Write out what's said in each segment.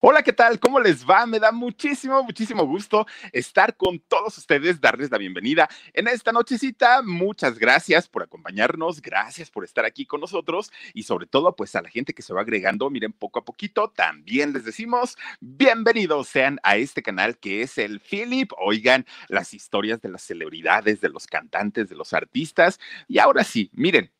Hola, ¿qué tal? ¿Cómo les va? Me da muchísimo, muchísimo gusto estar con todos ustedes, darles la bienvenida en esta nochecita. Muchas gracias por acompañarnos, gracias por estar aquí con nosotros y sobre todo, pues a la gente que se va agregando, miren, poco a poquito, también les decimos bienvenidos sean a este canal que es el Philip. Oigan las historias de las celebridades, de los cantantes, de los artistas. Y ahora sí, miren,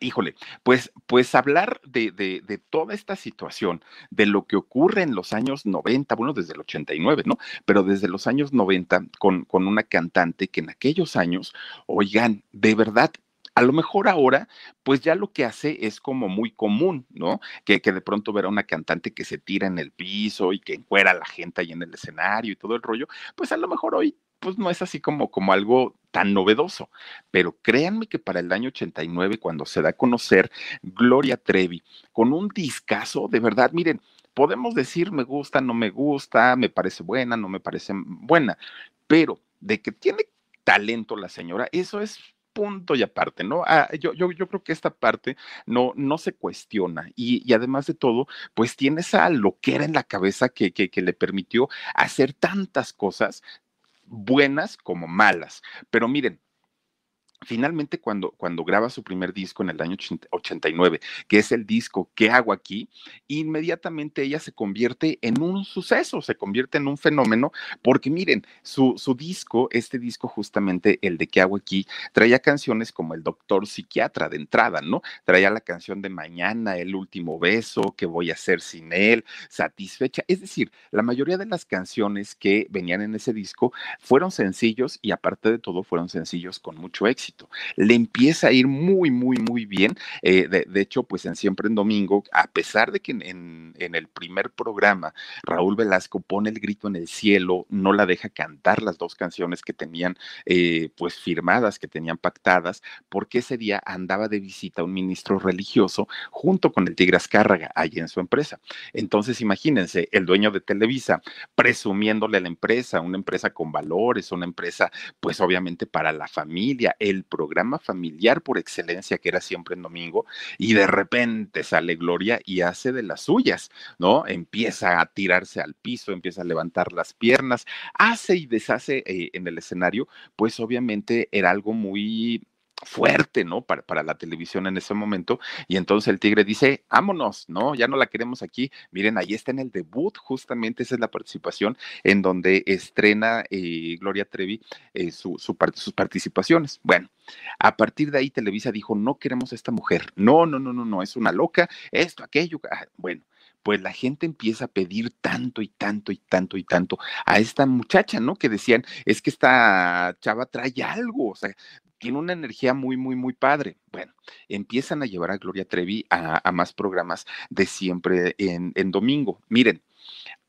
Híjole, pues, pues hablar de, de, de, toda esta situación, de lo que ocurre en los años 90, bueno, desde el 89, ¿no? Pero desde los años 90 con, con una cantante que en aquellos años, oigan, de verdad a lo mejor ahora, pues ya lo que hace es como muy común, ¿no? Que, que, de pronto ver a una cantante que se tira en el piso y que encuera a la gente ahí en el escenario y todo el rollo, pues a lo mejor hoy pues no es así como, como algo tan novedoso. Pero créanme que para el año 89, cuando se da a conocer Gloria Trevi con un discazo, de verdad, miren, podemos decir me gusta, no me gusta, me parece buena, no me parece buena, pero de que tiene talento la señora, eso es punto y aparte, ¿no? Ah, yo, yo, yo, creo que esta parte no, no se cuestiona y, además de todo, pues tiene esa loquera en la cabeza que, que le permitió hacer tantas cosas buenas como malas. Pero miren, finalmente cuando, cuando graba su primer disco en el año 89, que es el disco ¿Qué hago aquí? Inmediatamente ella se convierte en un suceso, se convierte en un fenómeno, porque miren, su, su disco, este disco justamente, el de ¿Qué hago aquí? Traía canciones como El Doctor Psiquiatra de entrada, ¿no? Traía la canción de Mañana, El Último Beso, ¿Qué voy a hacer sin él? Satisfecha. Es decir, la mayoría de las canciones que venían en ese disco fueron sencillos y aparte de todo fueron sencillos con mucho éxito le empieza a ir muy, muy, muy bien. Eh, de, hecho, pues en Siempre en Domingo, a pesar de que en, en, el primer programa Raúl Velasco pone el grito en el cielo, no la deja cantar las dos canciones que tenían eh, pues firmadas, que tenían pactadas, porque ese día andaba de visita un ministro religioso junto con el Tigre Azcárraga allí en su empresa. Entonces, imagínense, el dueño de Televisa presumiéndole a la empresa, una empresa con valores, una empresa pues obviamente para la familia, el programa familiar por excelencia que era siempre en domingo y de repente sale Gloria y hace de las suyas, ¿no? Empieza a tirarse al piso, empieza a levantar las piernas, hace y deshace eh, en el escenario, pues obviamente era algo muy fuerte, ¿no? Para, para, la televisión en ese momento. Y entonces el Tigre dice, vámonos, ¿no? Ya no la queremos aquí. Miren, ahí está en el debut, justamente esa es la participación en donde estrena eh, Gloria Trevi eh, su, su, sus participaciones. Bueno, a partir de ahí Televisa dijo, no queremos a esta mujer. No, no, no, no, no, es una loca, esto, aquello. Ah, bueno, pues la gente empieza a pedir tanto y tanto y tanto y tanto a esta muchacha, ¿no? Que decían, es que esta chava trae algo, o sea, tiene una energía muy, muy, muy padre. Bueno, empiezan a llevar a Gloria Trevi a, a más programas de siempre en, en domingo. Miren,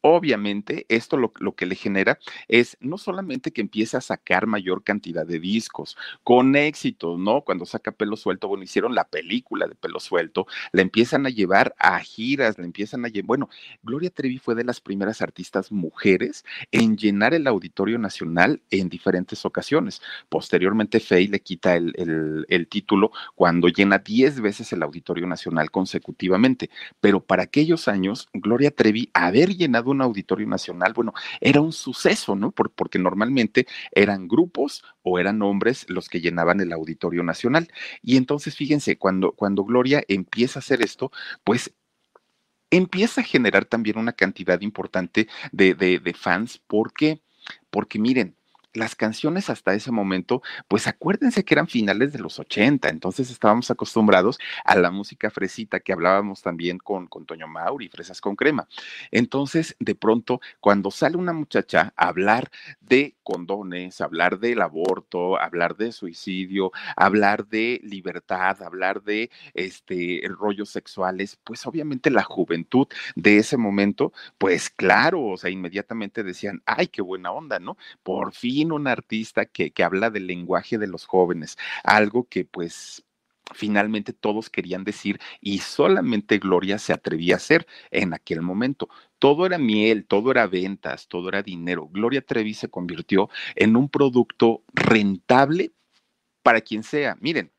obviamente esto lo, que le genera es no solamente que empiece a sacar mayor cantidad de discos con éxito, ¿no? Cuando saca pelo suelto, bueno, hicieron la película de pelo suelto, la empiezan a llevar a giras, la empiezan a llevar, bueno, Gloria Trevi fue de las primeras artistas mujeres en llenar el Auditorio Nacional en diferentes ocasiones. Posteriormente, Faye le quita el, el, el título cuando llena 10 veces el Auditorio Nacional consecutivamente, pero para aquellos años, Gloria Trevi, haber llenado un auditorio nacional, bueno, era un suceso, ¿no? Por, porque normalmente eran grupos o eran hombres los que llenaban el auditorio nacional. Y entonces, fíjense, cuando, cuando Gloria empieza a hacer esto, pues empieza a generar también una cantidad importante de, de, de fans. ¿Por qué? Porque miren, las canciones hasta ese momento, pues acuérdense que eran finales de los 80, entonces estábamos acostumbrados a la música fresita que hablábamos también con, con Toño Mauri, Fresas con Crema. Entonces, de pronto, cuando sale una muchacha a hablar de condones, hablar del aborto, hablar de suicidio, hablar de libertad, hablar de este rollos sexuales, pues obviamente la juventud de ese momento, pues claro, o sea, inmediatamente decían, ay, qué buena onda, ¿no? Por fin un artista que, que habla del lenguaje de los jóvenes, algo que pues finalmente todos querían decir y solamente Gloria se atrevía a hacer en aquel momento. Todo era miel, todo era ventas, todo era dinero. Gloria Trevi se convirtió en un producto rentable para quien sea. Miren,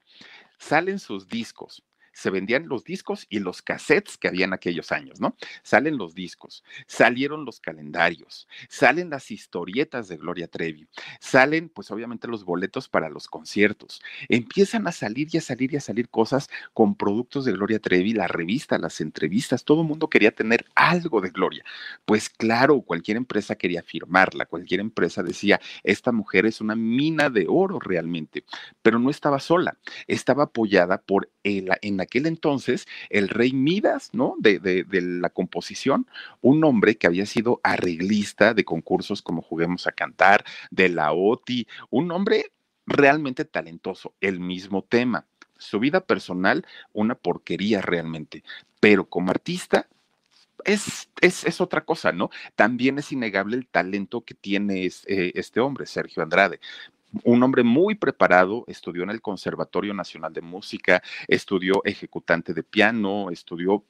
salen sus discos, se vendían los discos y los cassettes que había en aquellos años, ¿no? Salen los discos, salieron los calendarios, salen las historietas de Gloria Trevi, salen pues obviamente los boletos para los conciertos, empiezan a salir y a salir y a salir cosas con productos de Gloria Trevi, la revista, las entrevistas, todo el mundo quería tener algo de Gloria. Pues claro, cualquier empresa quería firmarla, cualquier empresa decía, esta mujer es una mina de oro realmente, pero no estaba sola, estaba apoyada por en aquel entonces el rey Midas, ¿no? De, de, la composición, un hombre que había sido arreglista de concursos como Juguemos a Cantar, de la OTI, un hombre realmente talentoso, el mismo tema. Su vida personal, una porquería realmente, pero como artista, es, es, es, otra cosa, ¿no? También es innegable el talento que tiene eh, este hombre, Sergio Andrade un hombre muy preparado, estudió en el Conservatorio Nacional de Música, estudió ejecutante de piano, estudió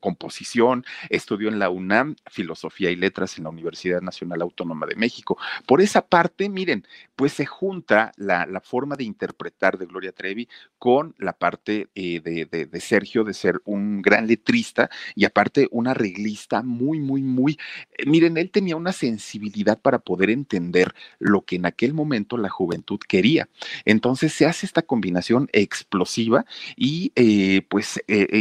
composición, estudió en la UNAM filosofía y letras en la Universidad Nacional Autónoma de México. Por esa parte, miren, pues se junta la, la forma de interpretar de Gloria Trevi con la parte eh, de, de, Sergio, de ser un gran letrista y aparte un arreglista muy, muy, muy, eh, miren, él tenía una sensibilidad para poder entender lo que en aquel momento la juventud quería. Entonces se hace esta combinación explosiva y eh, pues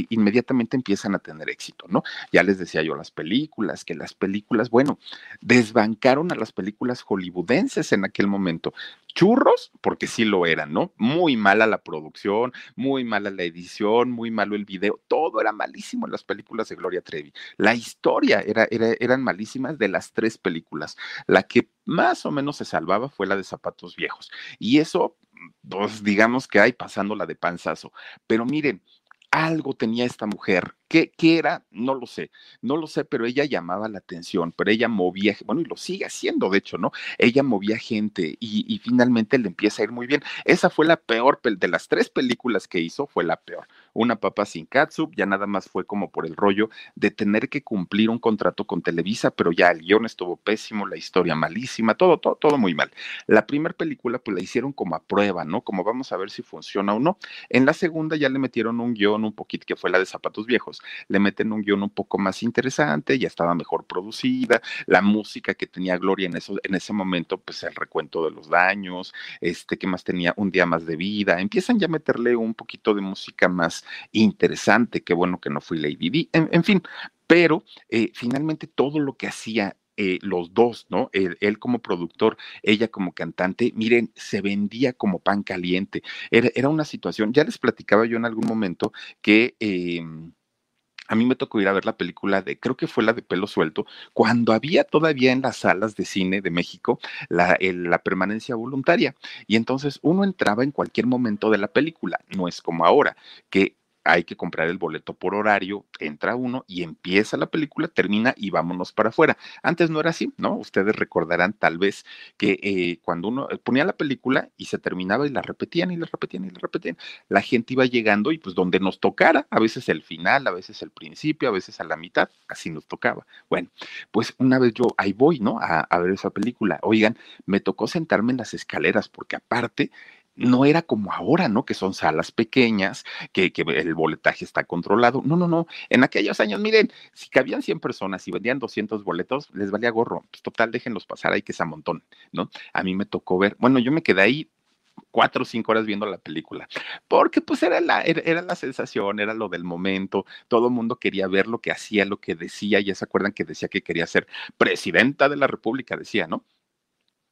inmediatamente a tener éxito, ¿no? Ya les decía yo las películas, que las películas, bueno, desbancaron a las películas hollywoodenses en aquel momento. Churros, porque sí lo eran, ¿no? Muy mala la producción, muy mala la edición, muy malo el video, todo era malísimo en las películas de Gloria Trevi. La historia era, era, eran malísimas de las tres películas. La que más o menos se salvaba fue la de Zapatos Viejos. Y eso, pues digamos que hay pasándola de panzazo. Pero miren, algo tenía esta mujer. ¿Qué, ¿Qué, era? No lo sé, no lo sé, pero ella llamaba la atención, pero ella movía, bueno, y lo sigue haciendo, de hecho, ¿no? Ella movía gente y, y finalmente le empieza a ir muy bien. Esa fue la peor, de las tres películas que hizo, fue la peor. Una papa sin catsup, ya nada más fue como por el rollo de tener que cumplir un contrato con Televisa, pero ya el guion estuvo pésimo, la historia malísima, todo, todo, todo muy mal. La primera película, pues la hicieron como a prueba, ¿no? Como vamos a ver si funciona o no. En la segunda ya le metieron un guion un poquito que fue la de Zapatos Viejos le meten un guion un poco más interesante, ya estaba mejor producida, la música que tenía Gloria en, eso, en ese momento, pues el recuento de los daños, este, que más tenía un día más de vida, empiezan ya a meterle un poquito de música más interesante, qué bueno que no fui Lady D, en, fin, pero eh, finalmente todo lo que hacía eh, los dos, ¿no? Él, él, como productor, ella como cantante, miren, se vendía como pan caliente. Era, era una situación, ya les platicaba yo en algún momento que... Eh, a mí me tocó ir a ver la película de, creo que fue la de pelo suelto, cuando había todavía en las salas de cine de México la, la permanencia voluntaria. Y entonces uno entraba en cualquier momento de la película, no es como ahora, que hay que comprar el boleto por horario, entra uno y empieza la película, termina y vámonos para afuera. Antes no era así, ¿no? Ustedes recordarán tal vez que eh, cuando uno ponía la película y se terminaba y la repetían y la repetían y la repetían, la gente iba llegando y pues donde nos tocara, a veces el final, a veces el principio, a veces a la mitad, así nos tocaba. Bueno, pues una vez yo ahí voy, ¿no? A, a ver esa película. Oigan, me tocó sentarme en las escaleras porque aparte no era como ahora, ¿no? Que son salas pequeñas, que, que, el boletaje está controlado. No, no, no. En aquellos años, miren, si cabían 100 personas y vendían 200 boletos, les valía gorro. Pues total, déjenlos pasar ahí que a montón, ¿no? A mí me tocó ver, bueno, yo me quedé ahí cuatro o cinco horas viendo la película, porque pues era la, era, era la sensación, era lo del momento, todo el mundo quería ver lo que hacía, lo que decía, ya se acuerdan que decía que quería ser presidenta de la República, decía, ¿no?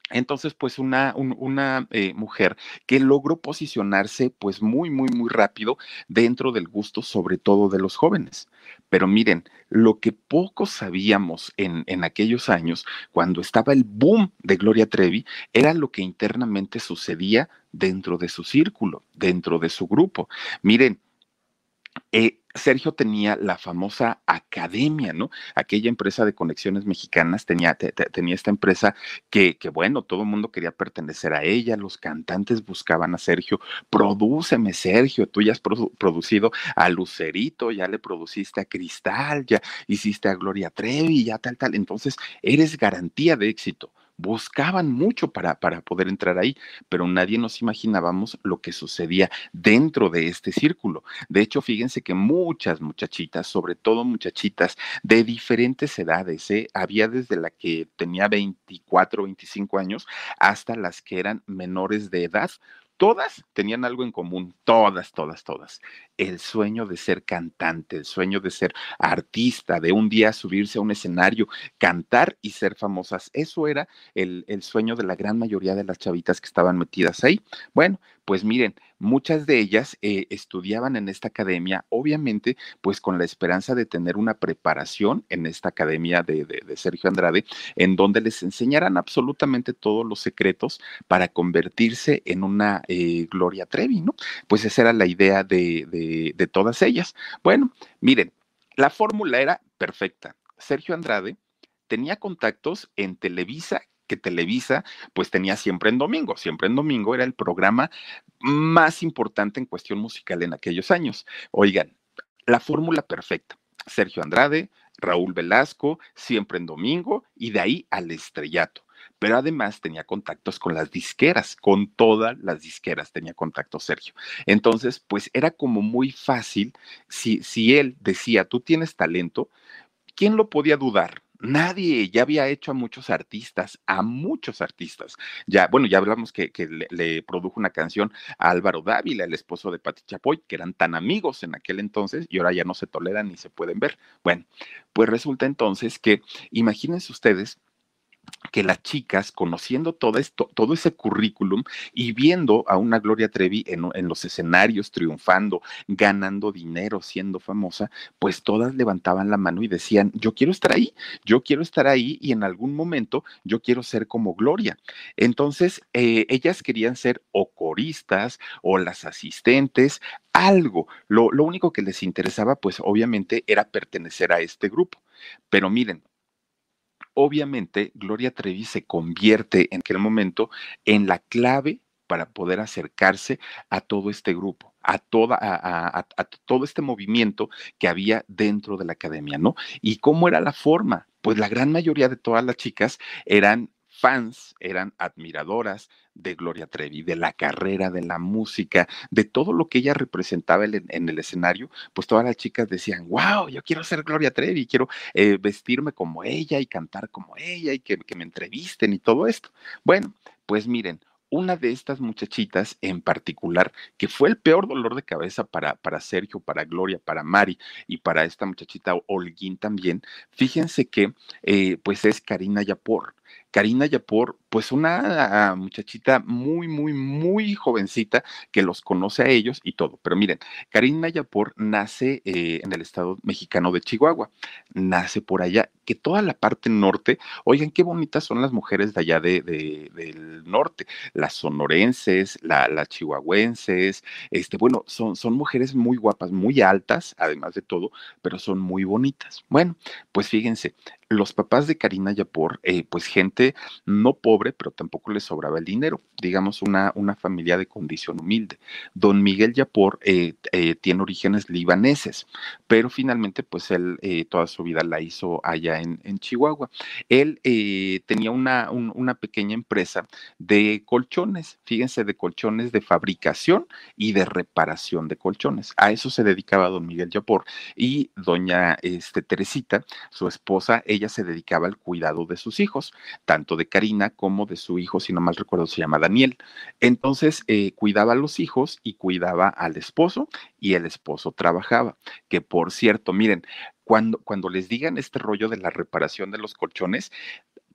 Entonces, pues una, un- una eh, mujer que logró posicionarse pues muy, muy, muy rápido dentro del gusto, sobre todo de los jóvenes. Pero miren, lo que poco sabíamos en, en aquellos años, cuando estaba el boom de Gloria Trevi, era lo que internamente sucedía dentro de su círculo, dentro de su grupo. Miren, eh, Sergio tenía la famosa academia, ¿no? Aquella empresa de conexiones mexicanas tenía, te- te- tenía esta empresa que, que, bueno, todo el mundo quería pertenecer a ella, los cantantes buscaban a Sergio, prodúceme Sergio, tú ya has produ- producido a Lucerito, ya le produciste a Cristal, ya hiciste a Gloria Trevi, ya tal, tal, entonces eres garantía de éxito. Buscaban mucho para, para poder entrar ahí, pero nadie nos imaginábamos lo que sucedía dentro de este círculo. De hecho, fíjense que muchas muchachitas, sobre todo muchachitas de diferentes edades, ¿eh? había desde la que tenía 24, 25 años hasta las que eran menores de edad. Todas tenían algo en común, todas, todas, todas. El sueño de ser cantante, el sueño de ser artista, de un día subirse a un escenario, cantar y ser famosas. Eso era el, el sueño de la gran mayoría de las chavitas que estaban metidas ahí. Bueno, pues miren, muchas de ellas eh, estudiaban en esta academia, obviamente, pues con la esperanza de tener una preparación en esta academia de, de, Sergio Andrade, en donde les enseñaran absolutamente todos los secretos para convertirse en una eh, Gloria Trevi, ¿no? Pues esa era la idea de, de, de todas ellas. Bueno, miren, la fórmula era perfecta. Sergio Andrade tenía contactos en Televisa que Televisa pues tenía siempre en domingo. Siempre en domingo era el programa más importante en cuestión musical en aquellos años. Oigan, la fórmula perfecta. Sergio Andrade, Raúl Velasco, siempre en domingo y de ahí al estrellato. Pero además tenía contactos con las disqueras, con todas las disqueras tenía contacto Sergio. Entonces, pues era como muy fácil, si, si él decía, tú tienes talento, ¿quién lo podía dudar? Nadie, ya había hecho a muchos artistas, a muchos artistas. Ya, bueno, ya hablamos que, que le, le, produjo una canción a Álvaro Dávila, el esposo de Pati Chapoy, que eran tan amigos en aquel entonces y ahora ya no se toleran ni se pueden ver. Bueno, pues resulta entonces que, imagínense ustedes, que las chicas, conociendo todo esto, todo ese currículum y viendo a una Gloria Trevi en, los escenarios triunfando, ganando dinero, siendo famosa, pues todas levantaban la mano y decían, yo quiero estar ahí, yo quiero estar ahí y en algún momento yo quiero ser como Gloria. Entonces, eh, ellas querían ser o coristas o las asistentes, algo. Lo, lo único que les interesaba, pues obviamente, era pertenecer a este grupo. Pero miren, obviamente Gloria Trevi se convierte en aquel momento en la clave para poder acercarse a todo este grupo, a, toda, a, a, a, todo este movimiento que había dentro de la academia, ¿no? ¿Y cómo era la forma? Pues la gran mayoría de todas las chicas eran fans, eran admiradoras de Gloria Trevi, de la carrera, de la música, de todo lo que ella representaba en, el escenario, pues todas las chicas decían, wow, yo quiero ser Gloria Trevi, quiero eh, vestirme como ella y cantar como ella y que, que me entrevisten y todo esto. Bueno, pues miren, una de estas muchachitas en particular, que fue el peor dolor de cabeza para, para Sergio, para Gloria, para Mari y para esta muchachita Holguín también, fíjense que eh, pues es Karina Yapor. Karina Yapor, pues una muchachita muy, muy, muy jovencita que los conoce a ellos y todo. Pero miren, Karina Yapor nace eh, en el estado mexicano de Chihuahua, nace por allá, que toda la parte norte, oigan, qué bonitas son las mujeres de allá de, de, del norte, las sonorenses, la, las chihuahuenses, este, bueno, son, son mujeres muy guapas, muy altas, además de todo, pero son muy bonitas. Bueno, pues fíjense, los papás de Karina Yapor, eh, pues gente no pobre, pero tampoco les sobraba el dinero, digamos una, una familia de condición humilde. Don Miguel Yapor eh, eh, tiene orígenes libaneses, pero finalmente pues él toda su vida la hizo allá en, en Chihuahua. Él tenía una, un, una pequeña empresa de colchones, fíjense, de colchones de fabricación y de reparación de colchones. A eso se dedicaba don Miguel Yapor y doña este, Teresita, su esposa, ella se dedicaba al cuidado de sus hijos, tanto de Karina como de su hijo, si no mal recuerdo, se llama Daniel. Entonces, eh, cuidaba a los hijos y cuidaba al esposo y el esposo trabajaba. Que por cierto, miren, cuando, cuando les digan este rollo de la reparación de los colchones,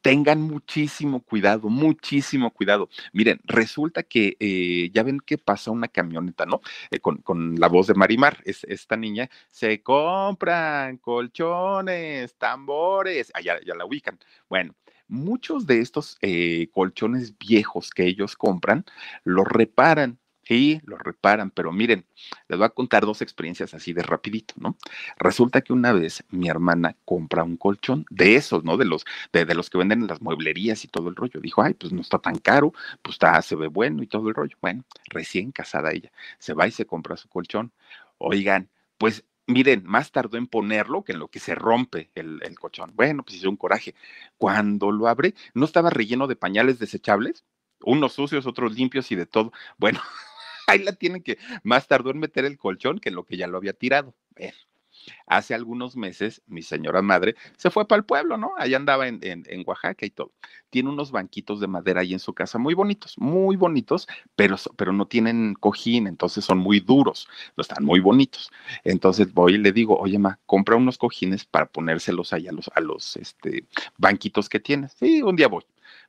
tengan muchísimo cuidado, muchísimo cuidado. Miren, resulta que eh, ya ven que pasa una camioneta, ¿no? Eh, con, con, la voz de Marimar, es, esta niña, se compran colchones, tambores, ah, ya la ubican. Bueno, muchos de estos eh, colchones viejos que ellos compran, los reparan Sí, lo reparan, pero miren, les voy a contar dos experiencias así de rapidito, ¿no? Resulta que una vez mi hermana compra un colchón de esos, ¿no? De los, de, los que venden en las mueblerías y todo el rollo. Dijo, ay, pues no está tan caro, pues está, se ve bueno y todo el rollo. Bueno, recién casada ella, se va y se compra su colchón. Oigan, pues miren, más tardó en ponerlo que en lo que se rompe el, el colchón. Bueno, pues hizo un coraje. Cuando lo abre, no estaba relleno de pañales desechables, unos sucios, otros limpios y de todo. Bueno, ahí la tienen que, más tardó en meter el colchón que lo que ya lo había tirado. Hace algunos meses, mi señora madre se fue para el pueblo, ¿no? Allá andaba en, en, Oaxaca y todo. Tiene unos banquitos de madera ahí en su casa, muy bonitos, muy bonitos, pero, pero no tienen cojín, entonces son muy duros, no están muy bonitos. Entonces voy y le digo, oye, ma, compra unos cojines para ponérselos ahí a los, a los este, banquitos que tienes. Sí, un día voy.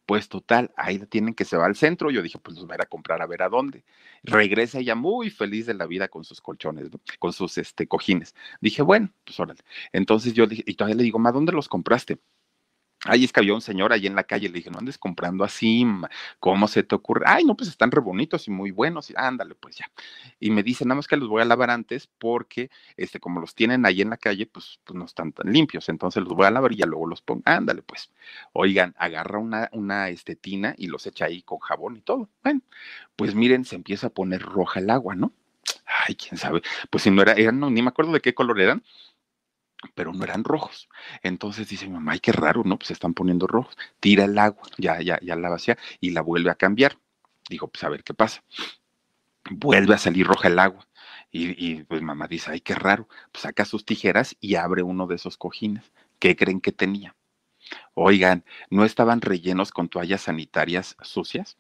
Pues total, ahí tienen que se va al centro. Yo dije, pues los voy a ir a comprar a ver a dónde. Regresa ella muy feliz de la vida con sus colchones, con sus este, cojines. Dije, bueno, pues órale. Entonces yo dije, y todavía le digo, ma, ¿dónde los compraste? Ahí es que había un señor ahí en la calle, le dije, no andes comprando así, ¿cómo se te ocurre? Ay, no, pues están re bonitos y muy buenos, y ándale, pues ya. Y me dice, nada más que los voy a lavar antes porque, este, como los tienen ahí en la calle, pues, pues no están tan limpios, entonces los voy a lavar y ya luego los pongo, ándale, pues. Oigan, agarra una, una este, tina y los echa ahí con jabón y todo. Bueno, pues miren, se empieza a poner roja el agua, ¿no? Ay, quién sabe, pues si no era, eran, no, ni me acuerdo de qué color eran, pero no eran rojos. Entonces dice mamá, ay, qué raro, ¿no? Pues se están poniendo rojos. Tira el agua, ya, ya, ya la vacía y la vuelve a cambiar. Dijo, pues a ver qué pasa. Vuelve a salir roja el agua. Y, y pues mamá dice, ay, qué raro. Pues saca sus tijeras y abre uno de esos cojines. ¿Qué creen que tenía? Oigan, ¿no estaban rellenos con toallas sanitarias sucias?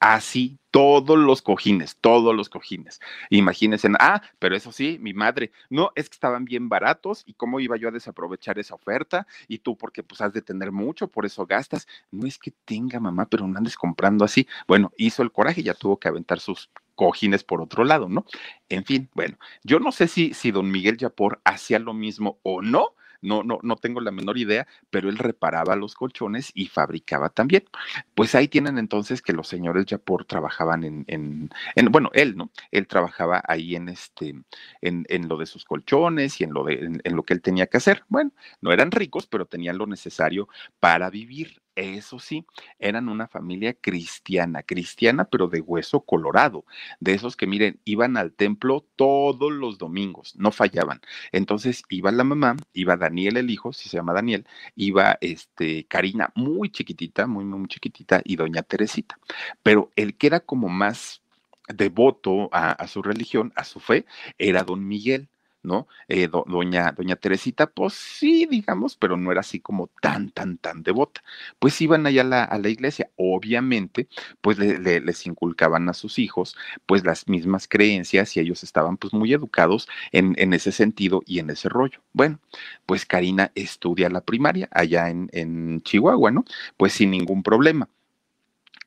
Así, todos los cojines, todos los cojines. Imagínense, ah, pero eso sí, mi madre, no, es que estaban bien baratos y cómo iba yo a desaprovechar esa oferta y tú porque pues has de tener mucho, por eso gastas. No es que tenga mamá, pero no andes comprando así. Bueno, hizo el coraje, ya tuvo que aventar sus cojines por otro lado, ¿no? En fin, bueno, yo no sé si, si don Miguel Yapor hacía lo mismo o no, no, no, no tengo la menor idea, pero él reparaba los colchones y fabricaba también. Pues ahí tienen entonces que los señores Yapor trabajaban en, en, bueno, él, ¿no? Él trabajaba ahí en este, en, en lo de sus colchones y en lo de, en lo que él tenía que hacer. Bueno, no eran ricos, pero tenían lo necesario para vivir. Eso sí, eran una familia cristiana, cristiana pero de hueso colorado, de esos que miren, iban al templo todos los domingos, no fallaban. Entonces iba la mamá, iba Daniel el hijo, si se llama Daniel, iba este Karina muy chiquitita, muy muy chiquitita y doña Teresita. Pero el que era como más devoto a su religión, a su fe, era don Miguel. ¿No? Eh, doña, doña Teresita, pues sí, digamos, pero no era así como tan, tan, tan devota. Pues iban allá a la, iglesia, obviamente, pues les inculcaban a sus hijos, pues las mismas creencias y ellos estaban pues muy educados en, en ese sentido y en ese rollo. Bueno, pues Karina estudia la primaria allá en, en Chihuahua, ¿no? Pues sin ningún problema.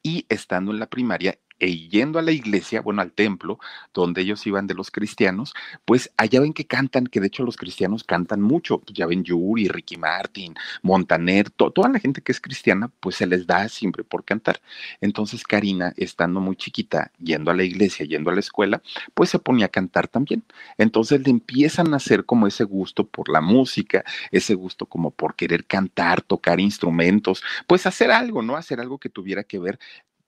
Y estando en la primaria, e yendo a la iglesia, bueno, al templo, donde ellos iban de los cristianos, pues allá ven que cantan, que de hecho los cristianos cantan mucho, pues, ya ven Yuri, Ricky Martin, Montaner, toda la gente que es cristiana, pues se les da siempre por cantar. Entonces Karina, estando muy chiquita, yendo a la iglesia, yendo a la escuela, pues se ponía a cantar también. Entonces le empiezan a hacer como ese gusto por la música, ese gusto como por querer cantar, tocar instrumentos, pues hacer algo, ¿no? Hacer algo que tuviera que ver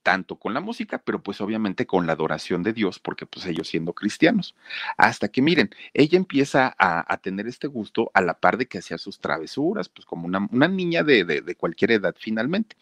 tanto con la música, pero pues obviamente con la adoración de Dios, porque pues ellos siendo cristianos. Hasta que miren, ella empieza a, tener este gusto a la par de que hacía sus travesuras, pues como una, una niña de, de cualquier edad finalmente.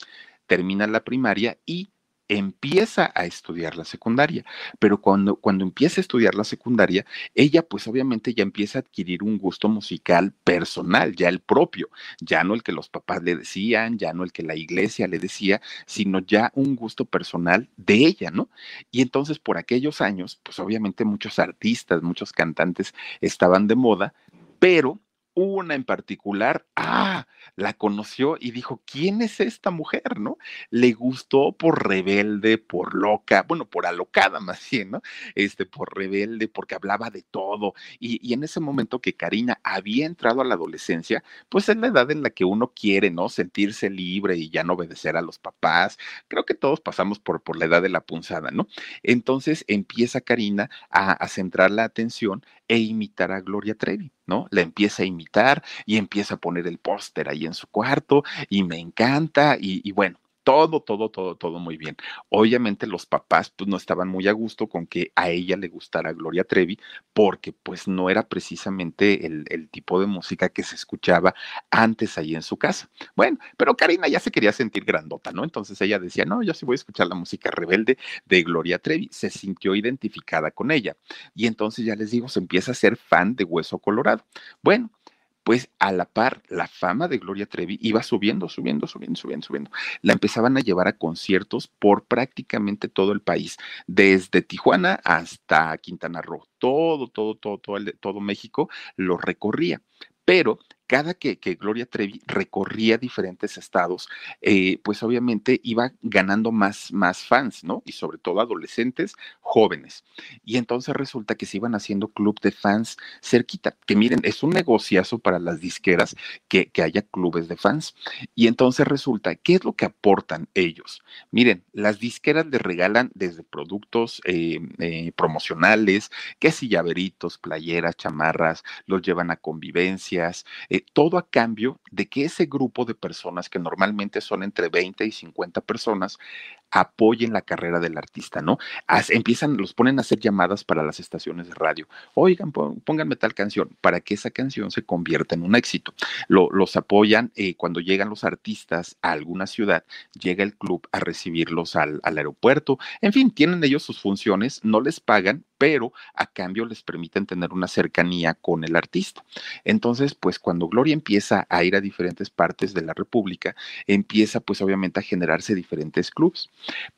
Termina la primaria y empieza a estudiar la secundaria, pero cuando, cuando empieza a estudiar la secundaria, ella pues obviamente ya empieza a adquirir un gusto musical personal, ya el propio, ya no el que los papás le decían, ya no el que la iglesia le decía, sino ya un gusto personal de ella, ¿no? Y entonces por aquellos años, pues obviamente muchos artistas, muchos cantantes estaban de moda, pero una en particular, ah, la conoció y dijo, ¿quién es esta mujer? ¿No? Le gustó por rebelde, por loca, bueno, por alocada más bien, ¿no? Este, por rebelde, porque hablaba de todo. Y, y en ese momento que Karina había entrado a la adolescencia, pues es la edad en la que uno quiere, ¿no? Sentirse libre y ya no obedecer a los papás. Creo que todos pasamos por, por la edad de la punzada, ¿no? Entonces empieza Karina a, a centrar la atención e imitar a Gloria Trevi, ¿no? La empieza a imitar y empieza a poner el póster ahí en su cuarto y me encanta y, y bueno, todo, todo, todo, todo muy bien. Obviamente los papás pues no estaban muy a gusto con que a ella le gustara Gloria Trevi porque pues no era precisamente el, el, tipo de música que se escuchaba antes ahí en su casa. Bueno, pero Karina ya se quería sentir grandota, ¿no? Entonces ella decía, no, yo sí voy a escuchar la música rebelde de Gloria Trevi. Se sintió identificada con ella. Y entonces ya les digo, se empieza a ser fan de Hueso Colorado. Bueno, pues a la par, la fama de Gloria Trevi iba subiendo, subiendo, subiendo, subiendo, subiendo. La empezaban a llevar a conciertos por prácticamente todo el país, desde Tijuana hasta Quintana Roo. Todo, todo, todo, todo, todo México lo recorría. Pero cada que, Gloria Trevi recorría diferentes estados, eh, pues obviamente iba ganando más, más fans, ¿no? Y sobre todo adolescentes jóvenes. Y entonces resulta que se iban haciendo club de fans cerquita, que miren, es un negociazo para las disqueras que, que haya clubes de fans. Y entonces resulta, ¿qué es lo que aportan ellos? Miren, las disqueras les regalan desde productos eh, eh, promocionales, que si llaveritos, playeras, chamarras, los llevan a convivencias, eh, todo a cambio de que ese grupo de personas, que normalmente son entre 20 y 50 personas, apoyen la carrera del artista, ¿no? As, empiezan, los ponen a hacer llamadas para las estaciones de radio. Oigan, pónganme tal canción, para que esa canción se convierta en un éxito. Lo, los apoyan eh, cuando llegan los artistas a alguna ciudad, llega el club a recibirlos al, al aeropuerto. En fin, tienen ellos sus funciones, no les pagan, pero a cambio les permiten tener una cercanía con el artista. Entonces, pues cuando Gloria empieza a ir a diferentes partes de la República, empieza pues obviamente a generarse diferentes clubs.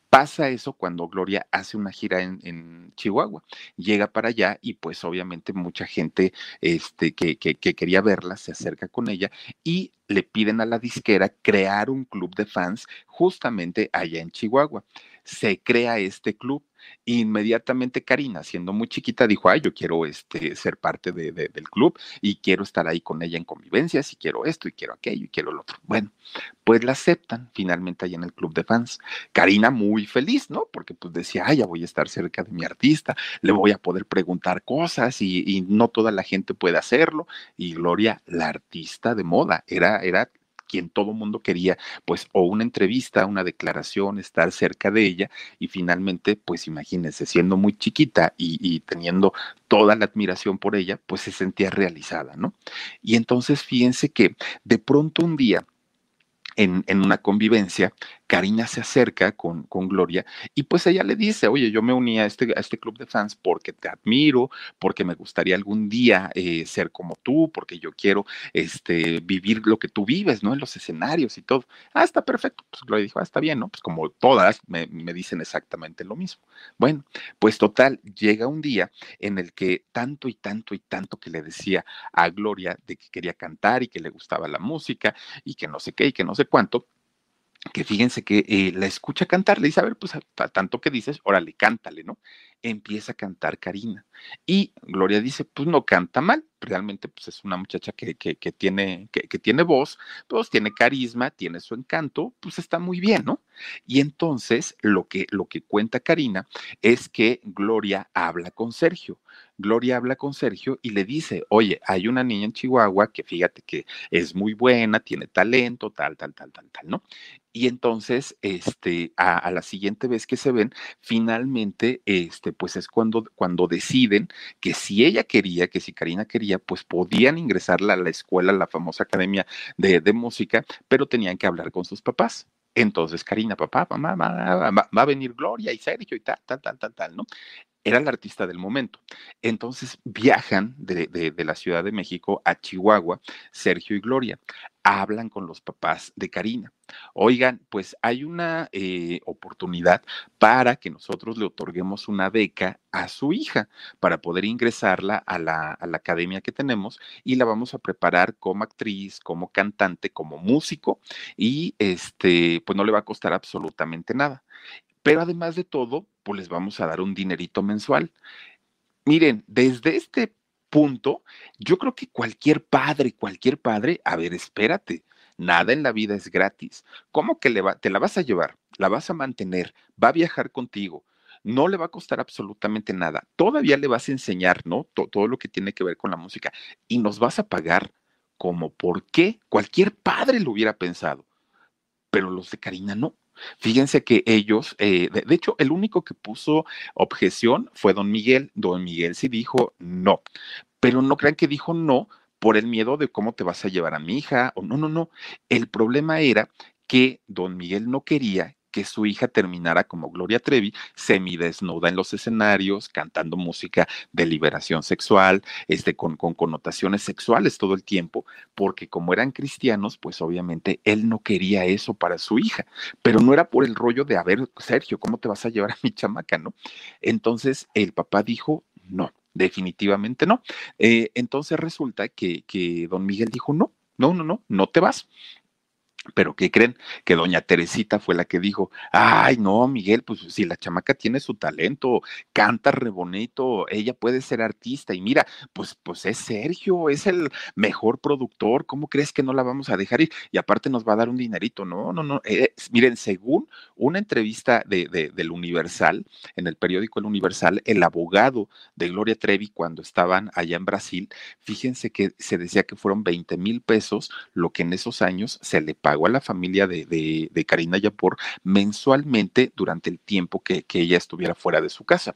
Pasa eso cuando Gloria hace una gira en, Chihuahua. Llega para allá y pues obviamente mucha gente este, que, que quería verla se acerca con ella y le piden a la disquera crear un club de fans justamente allá en Chihuahua. Se crea este club Inmediatamente Karina, siendo muy chiquita, dijo, ay, yo quiero este, ser parte de, del club y quiero estar ahí con ella en convivencias y quiero esto y quiero aquello y quiero lo otro. Bueno, pues la aceptan finalmente ahí en el club de fans. Karina muy feliz, ¿no? Porque pues decía, ay, ya voy a estar cerca de mi artista, le voy a poder preguntar cosas y, y no toda la gente puede hacerlo. Y Gloria, la artista de moda, era, era quien todo mundo quería, pues, o una entrevista, una declaración, estar cerca de ella, y finalmente, pues imagínense, siendo muy chiquita y, teniendo toda la admiración por ella, pues se sentía realizada, ¿no? Y entonces fíjense que de pronto un día, en, una convivencia, Karina se acerca con, con, Gloria y pues ella le dice, oye, yo me uní a este, a este club de fans porque te admiro, porque me gustaría algún día eh, ser como tú, porque yo quiero este, vivir lo que tú vives, ¿no? En los escenarios y todo. Ah, está perfecto. Pues Gloria dijo, ah, está bien, ¿no? Pues como todas me, me dicen exactamente lo mismo. Bueno, pues total, llega un día en el que tanto y tanto y tanto que le decía a Gloria de que quería cantar y que le gustaba la música y que no sé qué y que no sé cuánto, que fíjense que eh, la escucha cantar, le dice, a ver, pues a, tanto que dices, órale, cántale, ¿no? Empieza a cantar Karina. Y Gloria dice, pues no canta mal, realmente pues es una muchacha que, que, tiene, que, tiene voz, pues tiene carisma, tiene su encanto, pues está muy bien, ¿no? Y entonces lo que, lo que cuenta Karina es que Gloria habla con Sergio. Gloria habla con Sergio y le dice, oye, hay una niña en Chihuahua que fíjate que es muy buena, tiene talento, tal, tal, tal, tal, tal, ¿no? Y entonces, este, a la siguiente vez que se ven, finalmente, este, pues es cuando, cuando deciden que si ella quería, que si Karina quería, pues podían ingresarla a la escuela, a la famosa academia de, de música, pero tenían que hablar con sus papás. Entonces, Karina, papá, mamá, va, va, a venir Gloria y Sergio y tal, tal, tal, tal, tal, ¿no? Era el artista del momento. Entonces viajan de, la Ciudad de México a Chihuahua, Sergio y Gloria. Hablan con los papás de Karina. Oigan, pues hay una eh, oportunidad para que nosotros le otorguemos una beca a su hija para poder ingresarla a la, a la academia que tenemos y la vamos a preparar como actriz, como cantante, como músico y este, pues no le va a costar absolutamente nada. Pero además de todo, pues les vamos a dar un dinerito mensual. Miren, desde este punto, yo creo que cualquier padre, cualquier padre, a ver, espérate, nada en la vida es gratis. ¿Cómo que te la vas a llevar? ¿La vas a mantener? ¿Va a viajar contigo? No le va a costar absolutamente nada. Todavía le vas a enseñar, ¿no? todo lo que tiene que ver con la música. Y nos vas a pagar como por qué cualquier padre lo hubiera pensado. Pero los de Karina no. Fíjense que ellos, eh, de, hecho, el único que puso objeción fue don Miguel. Don Miguel sí dijo no, pero no crean que dijo no por el miedo de cómo te vas a llevar a mi hija o no, no, no. El problema era que don Miguel no quería que su hija terminara como Gloria Trevi, semidesnuda en los escenarios, cantando música de liberación sexual, este, con, con connotaciones sexuales todo el tiempo, porque como eran cristianos, pues obviamente él no quería eso para su hija, pero no era por el rollo de, a ver, Sergio, ¿cómo te vas a llevar a mi chamaca, no? Entonces el papá dijo, no, definitivamente no. Eh, entonces resulta que, que don Miguel dijo, no, no, no, no, no te vas. Pero ¿qué creen? Que doña Teresita fue la que dijo, ay, no, Miguel, pues si la chamaca tiene su talento, canta re bonito, ella puede ser artista y mira, pues, pues es Sergio, es el mejor productor, ¿cómo crees que no la vamos a dejar ir? Y aparte nos va a dar un dinerito, no, no, no, eh, miren, según una entrevista de, del Universal, en el periódico El Universal, el abogado de Gloria Trevi cuando estaban allá en Brasil, fíjense que se decía que fueron 20 mil pesos lo que en esos años se le pagó a la familia de, de, Karina Yapor mensualmente durante el tiempo que, que ella estuviera fuera de su casa.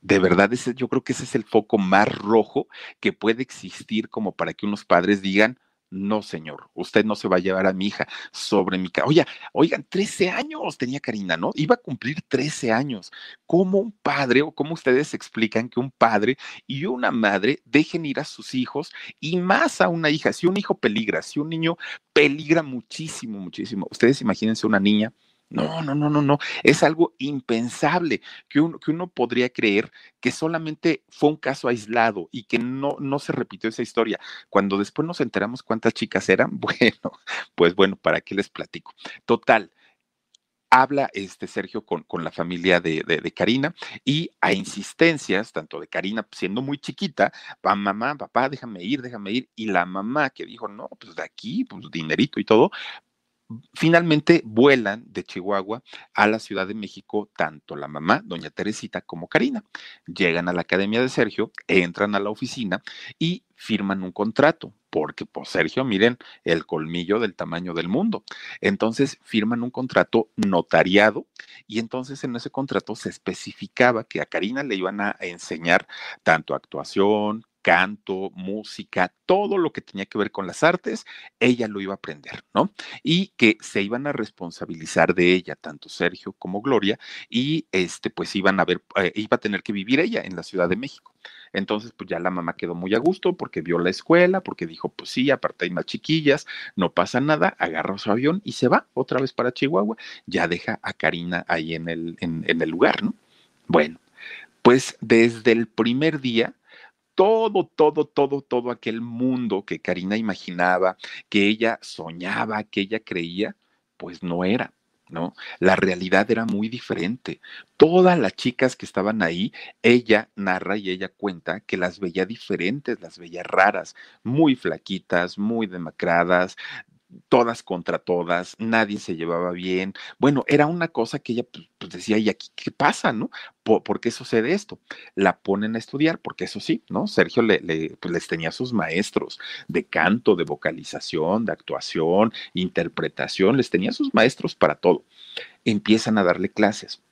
De verdad, ese, yo creo que ese es el foco más rojo que puede existir como para que unos padres digan, no, señor, usted no se va a llevar a mi hija sobre mi casa. Oye, oigan, 13 años tenía Karina, ¿no? Iba a cumplir 13 años. ¿Cómo un padre o cómo ustedes explican que un padre y una madre dejen ir a sus hijos y más a una hija? Si un hijo peligra, si un niño peligra muchísimo, muchísimo. Ustedes imagínense una niña no, no, no, no, no. Es algo impensable que uno, que uno podría creer que solamente fue un caso aislado y que no, no se repitió esa historia. Cuando después nos enteramos cuántas chicas eran, bueno, pues bueno, ¿para qué les platico? Total, habla este Sergio con, con la familia de, de, Karina y a insistencias, tanto de Karina siendo muy chiquita, va mamá, papá, déjame ir, déjame ir, y la mamá que dijo, no, pues de aquí, pues dinerito y todo, Finalmente vuelan de Chihuahua a la Ciudad de México tanto la mamá, doña Teresita, como Karina. Llegan a la academia de Sergio, entran a la oficina y firman un contrato, porque pues Sergio, miren, el colmillo del tamaño del mundo. Entonces firman un contrato notariado y entonces en ese contrato se especificaba que a Karina le iban a enseñar tanto actuación, canto, música, todo lo que tenía que ver con las artes, ella lo iba a aprender, ¿no? Y que se iban a responsabilizar de ella, tanto Sergio como Gloria, y este, pues iban a ver, eh, iba a tener que vivir ella en la Ciudad de México. Entonces, pues ya la mamá quedó muy a gusto porque vio la escuela, porque dijo, pues sí, aparte hay más chiquillas, no pasa nada, agarra su avión y se va otra vez para Chihuahua, ya deja a Karina ahí en el, en el lugar, ¿no? Bueno, pues desde el primer día, todo, todo, todo, todo aquel mundo que Karina imaginaba, que ella soñaba, que ella creía, pues no era. ¿No? La realidad era muy diferente. Todas las chicas que estaban ahí, ella narra y ella cuenta que las veía diferentes, las veía raras, muy flaquitas, muy demacradas, todas contra todas, nadie se llevaba bien. Bueno, era una cosa que ella pues, pues, decía, ¿y aquí qué pasa, no? ¿Por, qué sucede esto? La ponen a estudiar, porque eso sí, ¿no? Sergio le, pues, les tenía sus maestros de canto, de vocalización, de actuación, interpretación, les tenía sus maestros para todo. Empiezan a darle clases.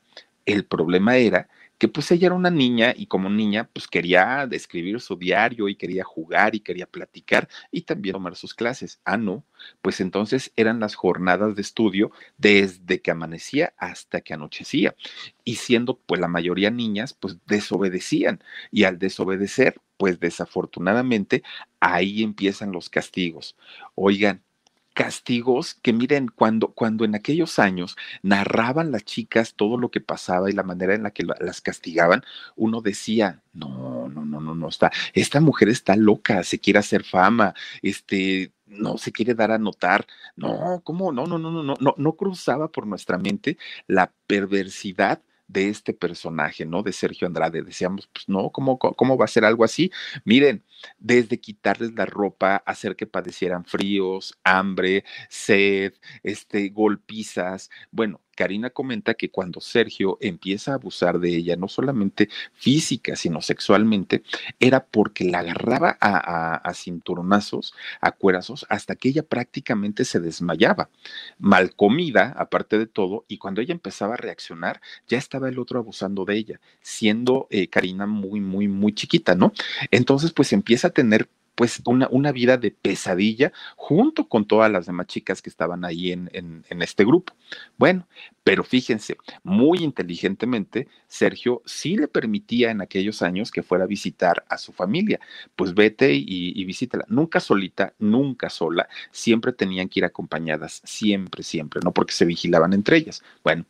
El problema era que pues ella era una niña y como niña pues quería escribir su diario y quería jugar y quería platicar y también tomar sus clases. Ah, no, pues entonces eran las jornadas de estudio desde que amanecía hasta que anochecía. Y siendo pues la mayoría niñas, pues desobedecían y al desobedecer, pues desafortunadamente ahí empiezan los castigos. Oigan, castigos que miren, cuando, cuando en aquellos años narraban las chicas todo lo que pasaba y la manera en la que las castigaban, uno decía, no, no, no, no, no está, esta mujer está loca, se quiere hacer fama, este, no se quiere dar a notar. No, ¿cómo? No, no, no, no, no, no, no cruzaba por nuestra mente la perversidad de este personaje, ¿no? De Sergio Andrade. Decíamos, pues no, ¿cómo, cómo va a ser algo así? Miren, desde quitarles la ropa, hacer que padecieran fríos, hambre, sed, este, golpizas. Bueno, Karina comenta que cuando Sergio empieza a abusar de ella, no solamente física, sino sexualmente, era porque la agarraba a, a, cinturonazos, a cuerazos, hasta que ella prácticamente se desmayaba, mal comida, aparte de todo, y cuando ella empezaba a reaccionar, ya estaba el otro abusando de ella, siendo eh, Karina muy, muy, muy chiquita, ¿no? Entonces, pues empieza a tener pues una, una, vida de pesadilla junto con todas las demás chicas que estaban ahí en, en, este grupo. Bueno, pero fíjense, muy inteligentemente, Sergio sí le permitía en aquellos años que fuera a visitar a su familia. Pues vete y, y visítala. Nunca solita, nunca sola, siempre tenían que ir acompañadas, siempre, siempre, ¿no? Porque se vigilaban entre ellas. Bueno,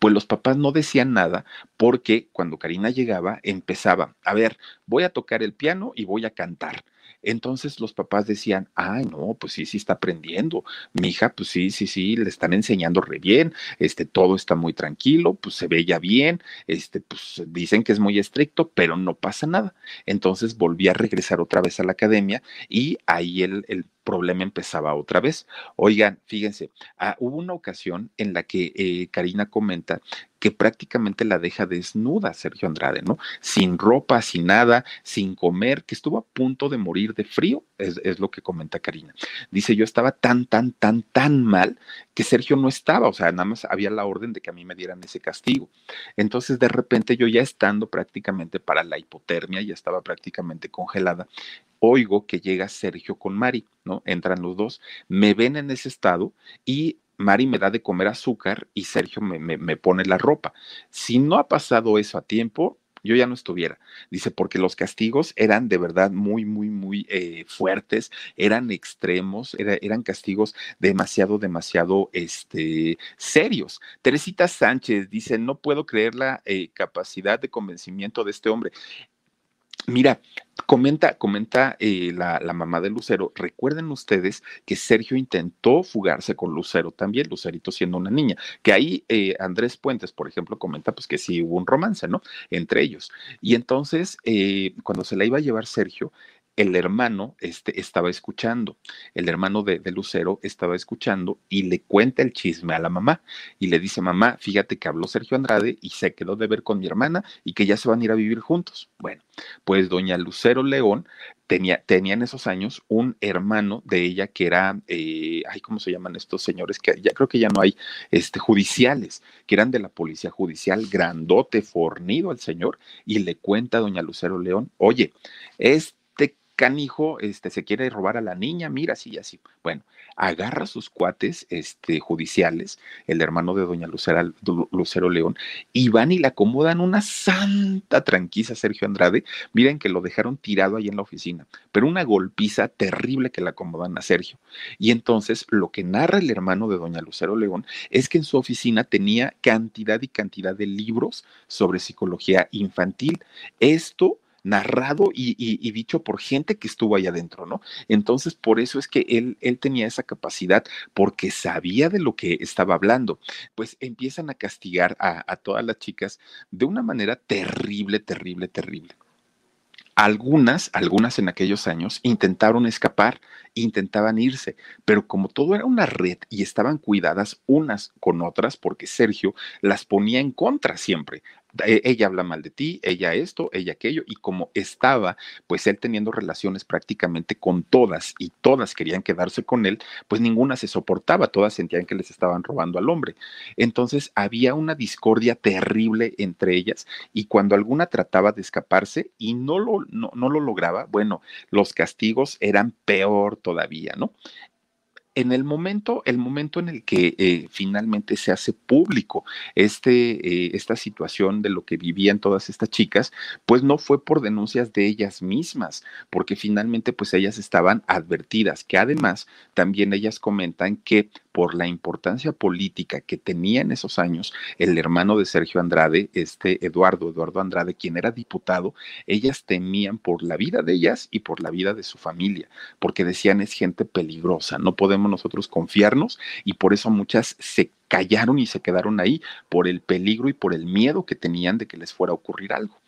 pues los papás no decían nada porque cuando Karina llegaba empezaba, a ver, voy a tocar el piano y voy a cantar. Entonces los papás decían, ay, no, pues sí, sí está aprendiendo. Mi hija, pues sí, sí, sí, le están enseñando re bien, este, todo está muy tranquilo, pues se ve ya bien, este, pues dicen que es muy estricto, pero no pasa nada. Entonces volví a regresar otra vez a la academia y ahí el, el problema empezaba otra vez. Oigan, fíjense, ah, hubo una ocasión en la que eh, Karina comenta que prácticamente la deja desnuda Sergio Andrade, ¿no? Sin ropa, sin nada, sin comer, que estuvo a punto de morir de frío, es, es, lo que comenta Karina. Dice, yo estaba tan, tan, tan, tan mal que Sergio no estaba, o sea, nada más había la orden de que a mí me dieran ese castigo. Entonces, de repente, yo ya estando prácticamente para la hipotermia, ya estaba prácticamente congelada, oigo que llega Sergio con Mari, ¿no? Entran los dos, me ven en ese estado y Mari me da de comer azúcar y Sergio me, me, pone la ropa. Si no ha pasado eso a tiempo, yo ya no estuviera. Dice, porque los castigos eran de verdad muy, muy, muy eh, fuertes, eran extremos, era, eran castigos demasiado, demasiado este, serios. Teresita Sánchez dice, no puedo creer la eh, capacidad de convencimiento de este hombre. Mira, comenta, comenta eh, la, la, mamá de Lucero, recuerden ustedes que Sergio intentó fugarse con Lucero también, Lucerito siendo una niña, que ahí eh, Andrés Puentes, por ejemplo, comenta pues que sí hubo un romance, ¿no? Entre ellos. Y entonces, eh, cuando se la iba a llevar Sergio, el hermano este, estaba escuchando, el hermano de, Lucero estaba escuchando y le cuenta el chisme a la mamá y le dice, mamá, fíjate que habló Sergio Andrade y se quedó de ver con mi hermana y que ya se van a ir a vivir juntos. Bueno, pues doña Lucero León tenía, tenía en esos años un hermano de ella que era, eh, ay, ¿cómo se llaman estos señores? Que ya creo que ya no hay, este, judiciales, que eran de la policía judicial, grandote, fornido el señor, y le cuenta a doña Lucero León, oye, este canijo este, se quiere robar a la niña, mira, así y así. Bueno, agarra sus cuates este, judiciales, el hermano de doña Lucera, Lucero León, y van y le acomodan una santa tranquisa a Sergio Andrade. Miren que lo dejaron tirado ahí en la oficina, pero una golpiza terrible que le acomodan a Sergio. Y entonces lo que narra el hermano de doña Lucero León es que en su oficina tenía cantidad y cantidad de libros sobre psicología infantil. Esto narrado y, dicho por gente que estuvo ahí adentro, ¿no? Entonces, por eso es que él, él tenía esa capacidad, porque sabía de lo que estaba hablando. Pues empiezan a castigar a, a todas las chicas de una manera terrible, terrible, terrible. Algunas, algunas en aquellos años intentaron escapar, intentaban irse, pero como todo era una red y estaban cuidadas unas con otras, porque Sergio las ponía en contra siempre, ella habla mal de ti, ella esto, ella aquello, y como estaba, pues él teniendo relaciones prácticamente con todas y todas querían quedarse con él, pues ninguna se soportaba, todas sentían que les estaban robando al hombre. Entonces había una discordia terrible entre ellas y cuando alguna trataba de escaparse y no lo, no, no lo lograba, bueno, los castigos eran peor todavía, ¿no? En el momento, el momento en el que eh, finalmente se hace público este, eh, esta situación de lo que vivían todas estas chicas, pues no fue por denuncias de ellas mismas, porque finalmente pues ellas estaban advertidas, que además también ellas comentan que por la importancia política que tenía en esos años el hermano de Sergio Andrade, este Eduardo, Eduardo Andrade, quien era diputado, ellas temían por la vida de ellas y por la vida de su familia, porque decían es gente peligrosa, no podemos nosotros confiarnos y por eso muchas se callaron y se quedaron ahí por el peligro y por el miedo que tenían de que les fuera a ocurrir algo.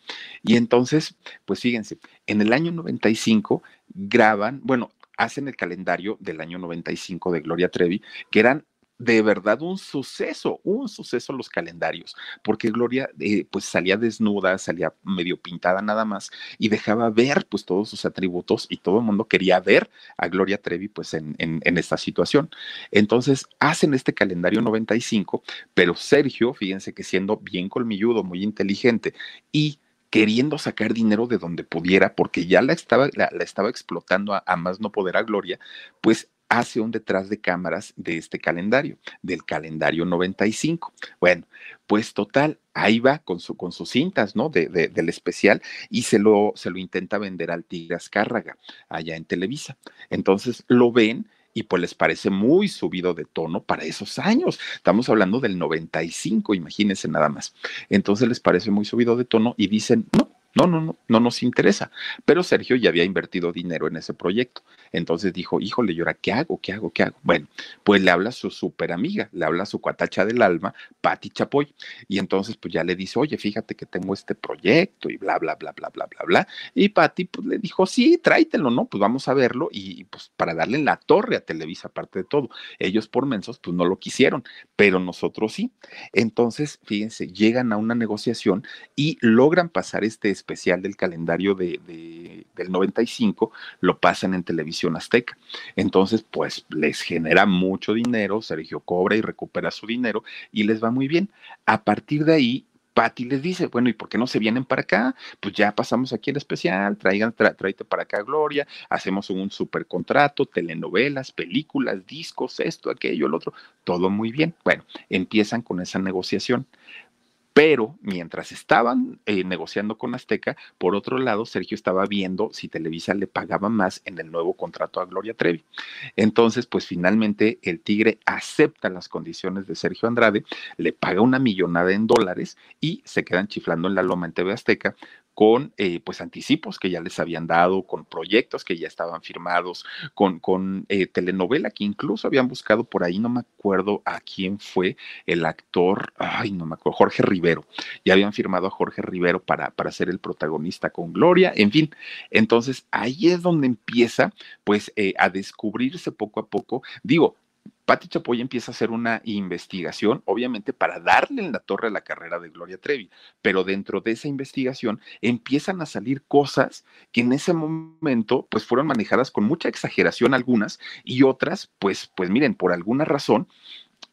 Y entonces, pues fíjense, en el año 95 graban, bueno, hacen el calendario del año 95 de Gloria Trevi, que eran de verdad un suceso, un suceso los calendarios, porque Gloria eh, pues salía desnuda, salía medio pintada nada más y dejaba ver pues todos sus atributos y todo el mundo quería ver a Gloria Trevi pues en, en, en esta situación. Entonces hacen este calendario 95, pero Sergio, fíjense que siendo bien colmilludo, muy inteligente y queriendo sacar dinero de donde pudiera, porque ya la estaba, la, estaba explotando a, más no poder a Gloria, pues hace un detrás de cámaras de este calendario, del calendario 95. Bueno, pues total, ahí va con, su, con sus cintas, ¿no? De, de, del especial y se lo, se lo intenta vender al Tigre Azcárraga allá en Televisa. Entonces lo ven y pues les parece muy subido de tono para esos años. Estamos hablando del 95, imagínense nada más. Entonces les parece muy subido de tono y dicen, no, no, no, no, no nos interesa. Pero Sergio ya había invertido dinero en ese proyecto. Entonces dijo, híjole, ¿y ahora qué hago? ¿Qué hago? ¿Qué hago? Bueno, pues le habla a su súper amiga, le habla a su cuatacha del alma, Patti Chapoy. Y entonces pues ya le dice, oye, fíjate que tengo este proyecto y bla, bla, bla, bla, bla, bla, bla. Y Patti pues le dijo, sí, tráetelo, ¿no? Pues vamos a verlo y pues para darle la torre a Televisa, aparte de todo. Ellos por mensos pues no lo quisieron, pero nosotros sí. Entonces, fíjense, llegan a una negociación y logran pasar este especial del calendario de, de, del 95, lo pasan en televisión azteca. Entonces, pues les genera mucho dinero, Sergio cobra y recupera su dinero y les va muy bien. A partir de ahí, Patti les dice, bueno, ¿y por qué no se vienen para acá? Pues ya pasamos aquí el especial, traigan, tra, tráete para acá Gloria, hacemos un super contrato, telenovelas, películas, discos, esto, aquello, el otro, todo muy bien. Bueno, empiezan con esa negociación. Pero mientras estaban eh, negociando con Azteca, por otro lado, Sergio estaba viendo si Televisa le pagaba más en el nuevo contrato a Gloria Trevi. Entonces, pues finalmente el Tigre acepta las condiciones de Sergio Andrade, le paga una millonada en dólares y se quedan chiflando en la loma en TV Azteca con eh, pues anticipos que ya les habían dado, con proyectos que ya estaban firmados, con, con eh, telenovela que incluso habían buscado por ahí, no me acuerdo a quién fue el actor, ay, no me acuerdo, Jorge Rivero, ya habían firmado a Jorge Rivero para, para ser el protagonista con Gloria, en fin, entonces ahí es donde empieza pues eh, a descubrirse poco a poco, digo, Pati Chapoy empieza a hacer una investigación, obviamente para darle en la torre a la carrera de Gloria Trevi, pero dentro de esa investigación empiezan a salir cosas que en ese momento pues fueron manejadas con mucha exageración algunas y otras pues pues miren, por alguna razón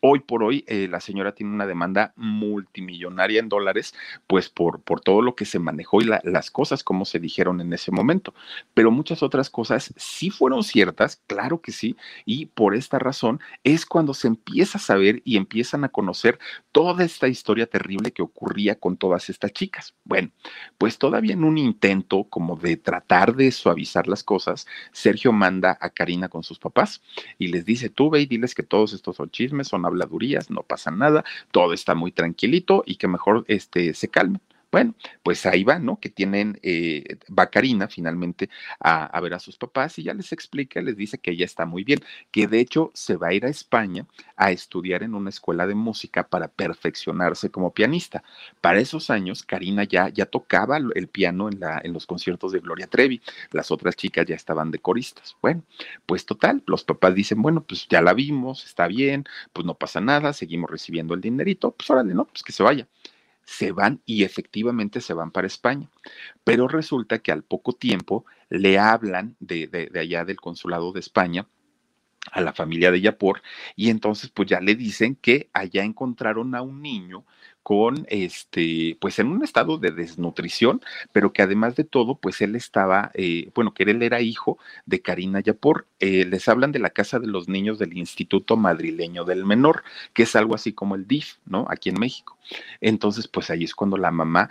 Hoy por hoy, eh, la señora tiene una demanda multimillonaria en dólares, pues por, por todo lo que se manejó y la, las cosas como se dijeron en ese momento. Pero muchas otras cosas sí fueron ciertas, claro que sí, y por esta razón es cuando se empieza a saber y empiezan a conocer toda esta historia terrible que ocurría con todas estas chicas. Bueno, pues todavía en un intento como de tratar de suavizar las cosas, Sergio manda a Karina con sus papás y les dice, tú ve y diles que todos estos son chismes, son habladurías, no pasa nada, todo está muy tranquilito y que mejor este, se calmen. Bueno, pues ahí va, ¿no? Que tienen, eh, va Karina finalmente a, a, ver a sus papás y ya les explica, les dice que ella está muy bien, que de hecho se va a ir a España a estudiar en una escuela de música para perfeccionarse como pianista. Para esos años, Karina ya, ya tocaba el piano en, la, en los conciertos de Gloria Trevi, las otras chicas ya estaban de coristas. Bueno, pues total, los papás dicen, bueno, pues ya la vimos, está bien, pues no pasa nada, seguimos recibiendo el dinerito, pues órale, ¿no? Pues que se vaya se van y efectivamente se van para España. Pero resulta que al poco tiempo le hablan de, de allá del consulado de España a la familia de Yapor y entonces pues ya le dicen que allá encontraron a un niño con este, pues en un estado de desnutrición, pero que además de todo, pues él estaba, eh, bueno, que él era hijo de Karina Yapor. Eh, les hablan de la Casa de los Niños del Instituto Madrileño del Menor, que es algo así como el DIF, ¿no? Aquí en México. Entonces, pues ahí es cuando la mamá,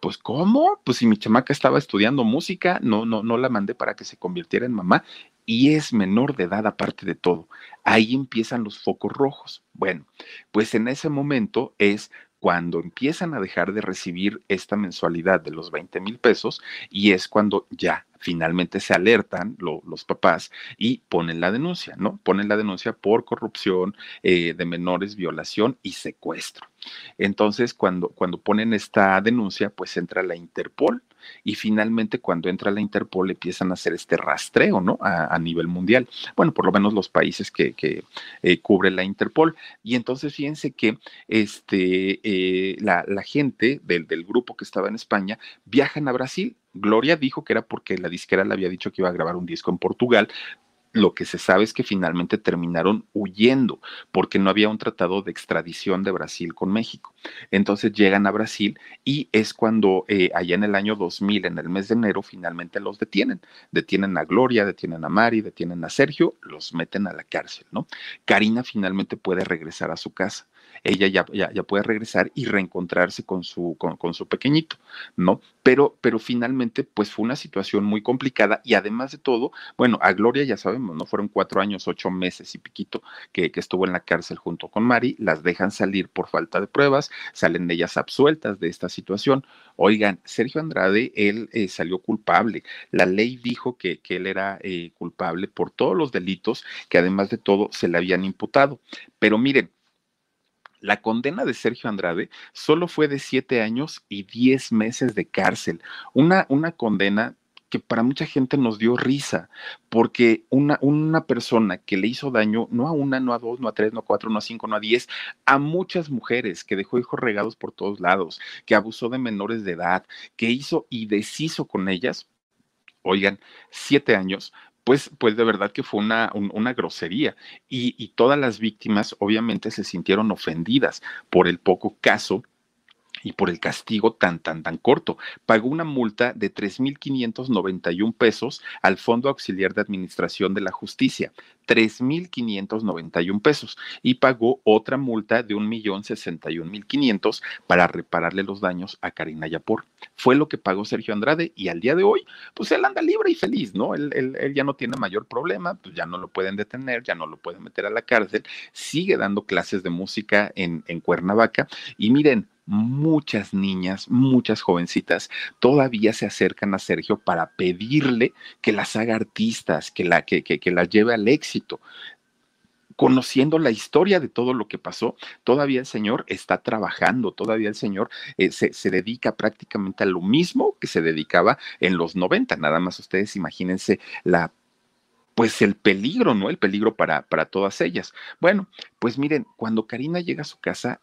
pues ¿cómo? Pues si mi chamaca estaba estudiando música, no, no, no la mandé para que se convirtiera en mamá y es menor de edad aparte de todo. Ahí empiezan los focos rojos. Bueno, pues en ese momento es cuando empiezan a dejar de recibir esta mensualidad de los 20 mil pesos y es cuando ya finalmente se alertan los papás y ponen la denuncia, ¿no? Ponen la denuncia por corrupción eh, de menores, violación y secuestro. Entonces, cuando, cuando ponen esta denuncia, pues entra la Interpol y finalmente cuando entra la Interpol empiezan a hacer este rastreo, ¿no? A, nivel mundial. Bueno, por lo menos los países que, eh, cubre la Interpol. Y entonces fíjense que este, eh, la, gente del, del grupo que estaba en España viajan a Brasil Gloria dijo que era porque la disquera le había dicho que iba a grabar un disco en Portugal, lo que se sabe es que finalmente terminaron huyendo porque no había un tratado de extradición de Brasil con México. Entonces llegan a Brasil y es cuando eh, allá en el año 2000, en el mes de enero, finalmente los detienen. Detienen a Gloria, detienen a Mari, detienen a Sergio, los meten a la cárcel, ¿no? Karina finalmente puede regresar a su casa ella ya, ya, puede regresar y reencontrarse con su, con, su pequeñito, ¿no? Pero, pero finalmente, pues fue una situación muy complicada y además de todo, bueno, a Gloria ya sabemos, ¿no? Fueron cuatro años, ocho meses y piquito que, que estuvo en la cárcel junto con Mari, las dejan salir por falta de pruebas, salen ellas absueltas de esta situación. Oigan, Sergio Andrade, él eh, salió culpable. La ley dijo que, que él era eh, culpable por todos los delitos que además de todo se le habían imputado. Pero miren, la condena de Sergio Andrade solo fue de siete años y diez meses de cárcel. Una, una condena que para mucha gente nos dio risa, porque una, una persona que le hizo daño no a una, no a dos, no a tres, no a cuatro, no a cinco, no a diez, a muchas mujeres, que dejó hijos regados por todos lados, que abusó de menores de edad, que hizo y deshizo con ellas, oigan, siete años, pues, pues de verdad que fue una, una grosería. Y, y todas las víctimas obviamente se sintieron ofendidas por el poco caso y por el castigo tan, tan, tan corto. Pagó una multa de 3.591 pesos al Fondo Auxiliar de Administración de la Justicia, 3.591 pesos, y pagó otra multa de 1.061.500 para repararle los daños a Karina Yapor. Fue lo que pagó Sergio Andrade y al día de hoy, pues él anda libre y feliz, ¿no? Él, él ya no tiene mayor problema, pues ya no lo pueden detener, ya no lo pueden meter a la cárcel, sigue dando clases de música en, en Cuernavaca y miren, muchas niñas, muchas jovencitas todavía se acercan a Sergio para pedirle que las haga artistas, que, la, que, que, las lleve al éxito conociendo la historia de todo lo que pasó, todavía el Señor está trabajando, todavía el Señor eh, se, se, dedica prácticamente a lo mismo que se dedicaba en los 90. Nada más ustedes imagínense la pues el peligro, ¿no? El peligro para, para todas ellas. Bueno, pues miren, cuando Karina llega a su casa,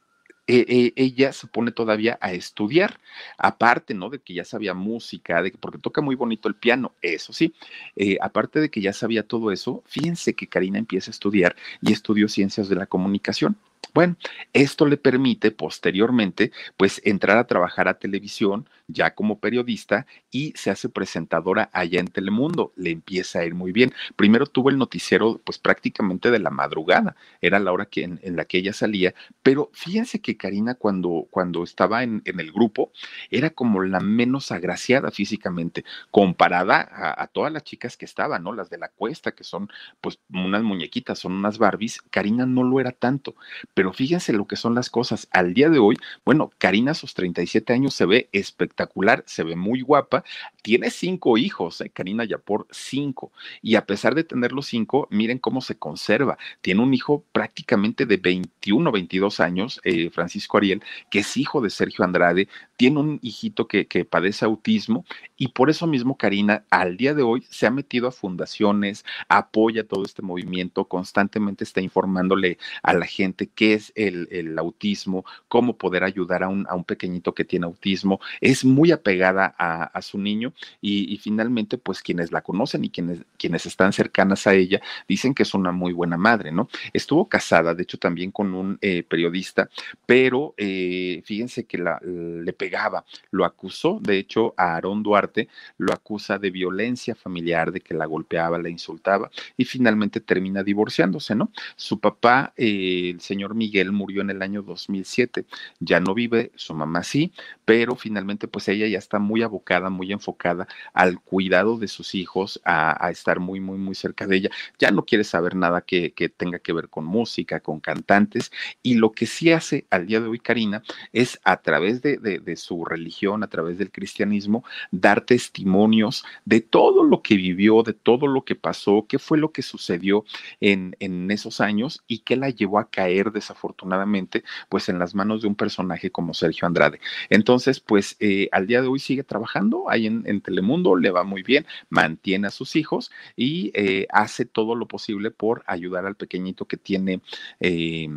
eh, eh, ella se pone todavía a estudiar, aparte, ¿no? De que ya sabía música, de, porque toca muy bonito el piano, eso sí, eh, aparte de que ya sabía todo eso, fíjense que Karina empieza a estudiar y estudió ciencias de la comunicación. Bueno, esto le permite posteriormente, pues, entrar a trabajar a televisión ya como periodista y se hace presentadora allá en Telemundo. Le empieza a ir muy bien. Primero tuvo el noticiero, pues, prácticamente de la madrugada. Era la hora que, en, la que ella salía. Pero fíjense que Karina, cuando, cuando estaba en, el grupo, era como la menos agraciada físicamente, comparada a, a todas las chicas que estaban, ¿no? Las de la cuesta, que son, pues, unas muñequitas, son unas Barbies. Karina no lo era tanto pero fíjense lo que son las cosas. Al día de hoy, bueno, Karina a sus 37 años se ve espectacular se ve muy guapa, tiene cinco hijos, eh, Karina Yapor, cinco, y a pesar de tener los cinco, miren cómo se conserva, tiene un hijo prácticamente de 21, 22 años, eh, Francisco Ariel, que es hijo de Sergio Andrade, tiene un hijito que, que padece autismo, y por eso mismo Karina al día de hoy se ha metido a fundaciones, apoya todo este movimiento, constantemente está informándole a la gente qué es el, el autismo, cómo poder ayudar a un, a un pequeñito que tiene autismo, es muy apegada a, su niño y, finalmente pues quienes la conocen y quienes, quienes están cercanas a ella dicen que es una muy buena madre, ¿no? Estuvo casada, de hecho también con un eh, periodista, pero eh, fíjense que la, le pegaba, lo acusó, de hecho a Aarón Duarte lo acusa de violencia familiar, de que la golpeaba, la insultaba y finalmente termina divorciándose, ¿no? Su papá, eh, el señor Miguel, murió en el año 2007, ya no vive, su mamá sí, pero finalmente pues ella ya está muy abocada, muy enfocada al cuidado de sus hijos, a, estar muy, muy, muy cerca de ella. Ya no quiere saber nada que, tenga que ver con música, con cantantes, y lo que sí hace al día de hoy Karina es a través de, su religión, a través del cristianismo, dar testimonios de todo lo que vivió, de todo lo que pasó, qué fue lo que sucedió en, en esos años y qué la llevó a caer desafortunadamente pues en las manos de un personaje como Sergio Andrade. Entonces, pues eh, al día de hoy sigue trabajando ahí en, Telemundo, le va muy bien, mantiene a sus hijos y eh, hace todo lo posible por ayudar al pequeñito que tiene, eh,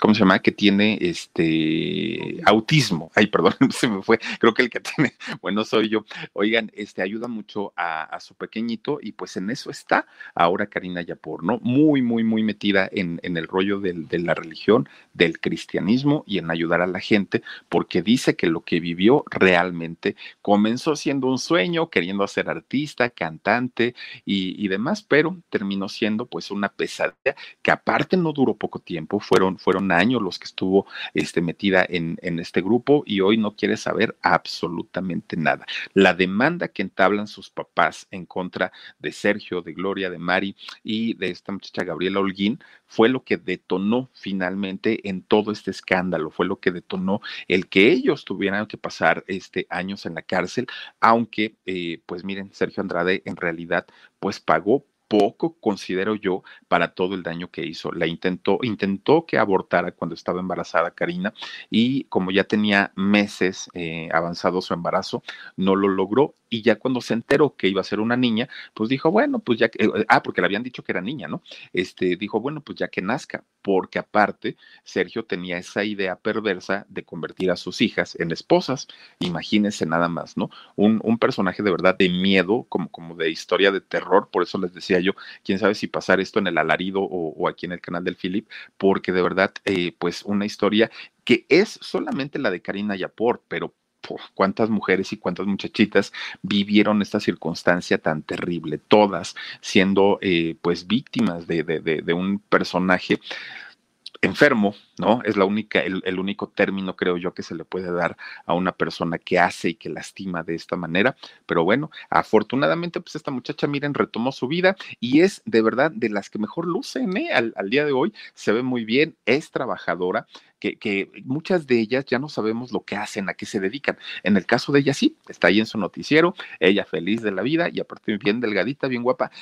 ¿cómo se llama? Que tiene este autismo. Ay, perdón, se me fue. Creo que el que tiene, bueno, soy yo. Oigan, este ayuda mucho a, su pequeñito y pues en eso está ahora Karina Yapor, ¿no? Muy, muy, muy metida en, el rollo de la religión, del cristianismo y en ayudar a la gente, porque dice que lo que vivió realmente comenzó siendo un sueño, queriendo ser artista, cantante y, demás, pero terminó siendo pues una pesadilla que aparte no duró poco tiempo, fueron, fueron años los que estuvo este, metida en, en este grupo y hoy no quiere saber absolutamente nada. La demanda que entablan sus papás en contra de Sergio, de Gloria, de Mari y de esta muchacha Gabriela Holguín fue lo que detonó finalmente en todo este escándalo, fue lo que detonó el que ellos tuvieran que pasar este, años en la cárcel, aunque, eh, pues miren, Sergio Andrade en realidad, pues pagó poco, considero yo, para todo el daño que hizo. La intentó, intentó que abortara cuando estaba embarazada Karina y como ya tenía meses eh, avanzado su embarazo, no lo logró y ya cuando se enteró que iba a ser una niña, pues dijo, bueno, pues ya que, eh, ah, porque le habían dicho que era niña, ¿no? Este, dijo, bueno, pues ya que nazca, porque aparte Sergio tenía esa idea perversa de convertir a sus hijas en esposas. Imagínense nada más, ¿no? Un, personaje de verdad de miedo, como, como de historia de terror, por eso les decía yo, quién sabe si pasar esto en el alarido o, aquí en el canal del Philip, porque de verdad, eh, pues una historia que es solamente la de Karina Yapor, pero cuántas mujeres y cuántas muchachitas vivieron esta circunstancia tan terrible, todas siendo eh, pues víctimas de, de, de, un personaje enfermo, ¿no? Es la única, el, único término, creo yo, que se le puede dar a una persona que hace y que lastima de esta manera. Pero bueno, afortunadamente, pues esta muchacha, miren, retomó su vida y es de verdad de las que mejor lucen, ¿eh? Al, día de hoy se ve muy bien, es trabajadora. Que, que, muchas de ellas ya no sabemos lo que hacen, a qué se dedican. En el caso de ella sí, está ahí en su noticiero, ella feliz de la vida y aparte bien delgadita, bien guapa,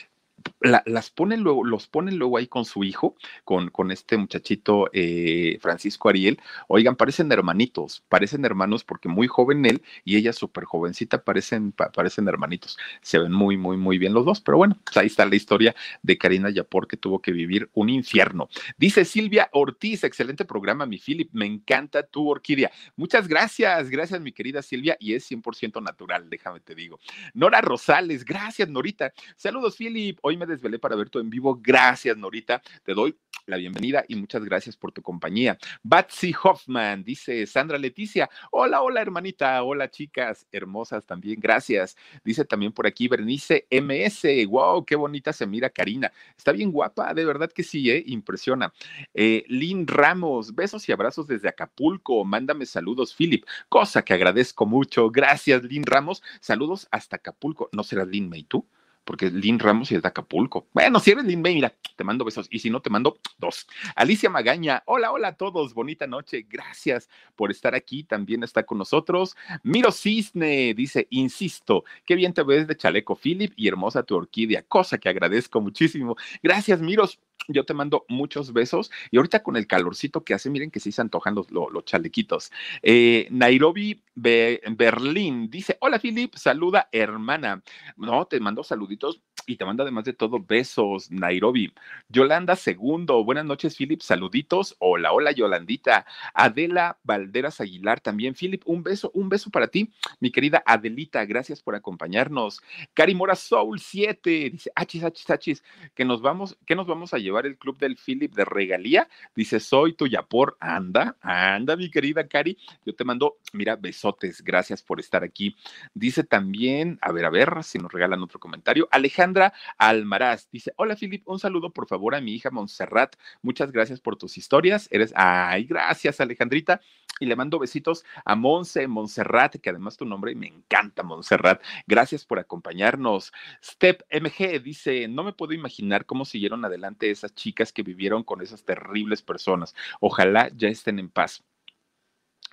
las ponen luego, los ponen luego ahí con su hijo, con, con este muchachito eh, Francisco Ariel. Oigan, parecen hermanitos, parecen hermanos porque muy joven él y ella súper jovencita, parecen, parecen hermanitos. Se ven muy, muy, muy bien los dos, pero bueno, pues ahí está la historia de Karina Yapor que tuvo que vivir un infierno. Dice Silvia Ortiz, excelente programa, mi Philip, me encanta tu orquídea. Muchas gracias, gracias mi querida Silvia y es 100% natural, déjame te digo. Nora Rosales, gracias Norita. Saludos Philip, hoy me desvelé para ver todo en vivo. Gracias, Norita. Te doy la bienvenida y muchas gracias por tu compañía. Batsy Hoffman dice Sandra Leticia. Hola, hola, hermanita. Hola, chicas hermosas también. Gracias. Dice también por aquí Bernice MS. Wow, qué bonita se mira Karina. Está bien guapa, de verdad que sí, ¿eh? impresiona. Eh, Lynn Ramos, besos y abrazos desde Acapulco. Mándame saludos, Philip, cosa que agradezco mucho. Gracias, Lynn Ramos. Saludos hasta Acapulco. ¿No será Lynn May tú? Porque Lynn Ramos y es de Acapulco. Bueno, si eres Lynn May, mira, te mando besos. Y si no, te mando dos. Alicia Magaña, hola, hola a todos. Bonita noche. Gracias por estar aquí. También está con nosotros. Miro Cisne dice, insisto, qué bien te ves de chaleco, Philip, y hermosa tu orquídea, cosa que agradezco muchísimo. Gracias, Miros. Yo te mando muchos besos y ahorita con el calorcito que hace, miren que sí se antojan los, los, chalequitos. Eh, Nairobi Berlín dice: Hola Philip, saluda hermana. No, te mando saluditos y te manda además de todo besos, Nairobi. Yolanda Segundo, buenas noches, Philip, saluditos. Hola, hola, Yolandita. Adela Valderas Aguilar también. Philip, un beso, un beso para ti, mi querida Adelita, gracias por acompañarnos. Cari Mora Soul 7, dice, achis, achis, achis, que nos vamos, que nos vamos a llevar el club del Philip de regalía. Dice, soy tuya por, anda, anda, mi querida Cari. Yo te mando, mira, besotes, gracias por estar aquí. Dice también, a ver, a ver, si nos regalan otro comentario. Alejandra Almaraz dice: Hola, Filip, un saludo por favor a mi hija Montserrat. Muchas gracias por tus historias. Eres, ay, gracias, Alejandrita. Y le mando besitos a Monse, Montserrat, que además tu nombre me encanta, Montserrat. Gracias por acompañarnos. Step MG dice: No me puedo imaginar cómo siguieron adelante esas chicas que vivieron con esas terribles personas. Ojalá ya estén en paz.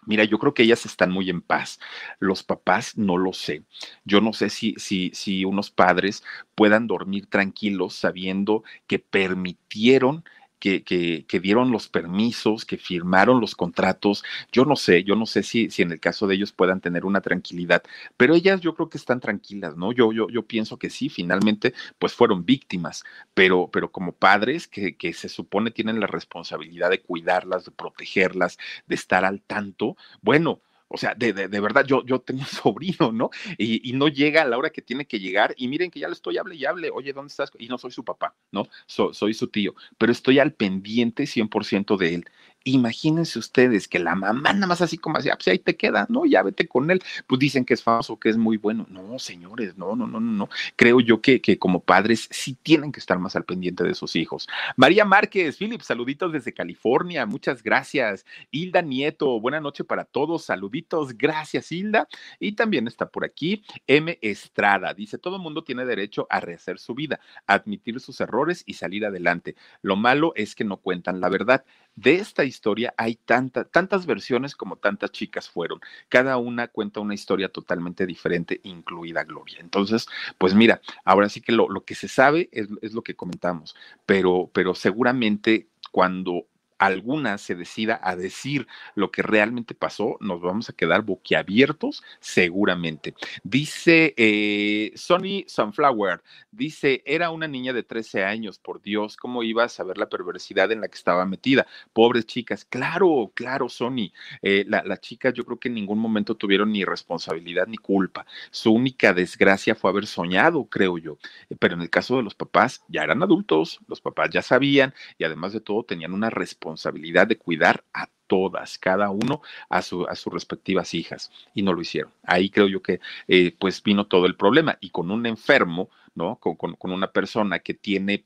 Mira, yo creo que ellas están muy en paz. Los papás no lo sé. Yo no sé si, si, si unos padres puedan dormir tranquilos sabiendo que permitieron que, que, dieron los permisos, que firmaron los contratos. Yo no sé, yo no sé si, si en el caso de ellos puedan tener una tranquilidad, pero ellas yo creo que están tranquilas, ¿no? Yo, yo, yo pienso que sí, finalmente, pues fueron víctimas, pero, pero como padres que, que se supone tienen la responsabilidad de cuidarlas, de protegerlas, de estar al tanto, bueno, o sea, de, de, de, verdad, yo, yo tengo un sobrino, ¿no? Y, y, no llega a la hora que tiene que llegar. Y miren que ya le estoy, hable y hable, oye, ¿dónde estás? Y no soy su papá, ¿no? soy su tío, pero estoy al pendiente 100% de él. Imagínense ustedes que la mamá nada más así como así, ah, pues ahí te queda, ¿no? Ya vete con él. Pues dicen que es falso, que es muy bueno. No, señores, no, no, no, no, no. Creo yo que, que como padres sí tienen que estar más al pendiente de sus hijos. María Márquez, Philip, saluditos desde California, muchas gracias. Hilda Nieto, buena noche para todos, saluditos, gracias Hilda. Y también está por aquí M. Estrada, dice, todo mundo tiene derecho a rehacer su vida, admitir sus errores y salir adelante. Lo malo es que no cuentan la verdad de esta historia hay tanta, tantas versiones como tantas chicas fueron. Cada una cuenta una historia totalmente diferente, incluida Gloria. Entonces, pues mira, ahora sí que lo, lo que se sabe es, es, lo que comentamos, pero, pero seguramente cuando alguna se decida a decir lo que realmente pasó, nos vamos a quedar boquiabiertos seguramente. Dice eh, Sonny Sunflower, dice, era una niña de 13 años, por Dios, ¿cómo iba a saber la perversidad en la que estaba metida? Pobres chicas, claro, claro, Sonny, eh, las la chicas yo creo que en ningún momento tuvieron ni responsabilidad ni culpa. Su única desgracia fue haber soñado, creo yo. Pero en el caso de los papás, ya eran adultos, los papás ya sabían y además de todo tenían una responsabilidad responsabilidad de cuidar a todas, cada uno a, su, a sus respectivas hijas, y no lo hicieron. Ahí creo yo que eh, pues vino todo el problema, y con un enfermo, ¿no? Con, con, con una persona que tiene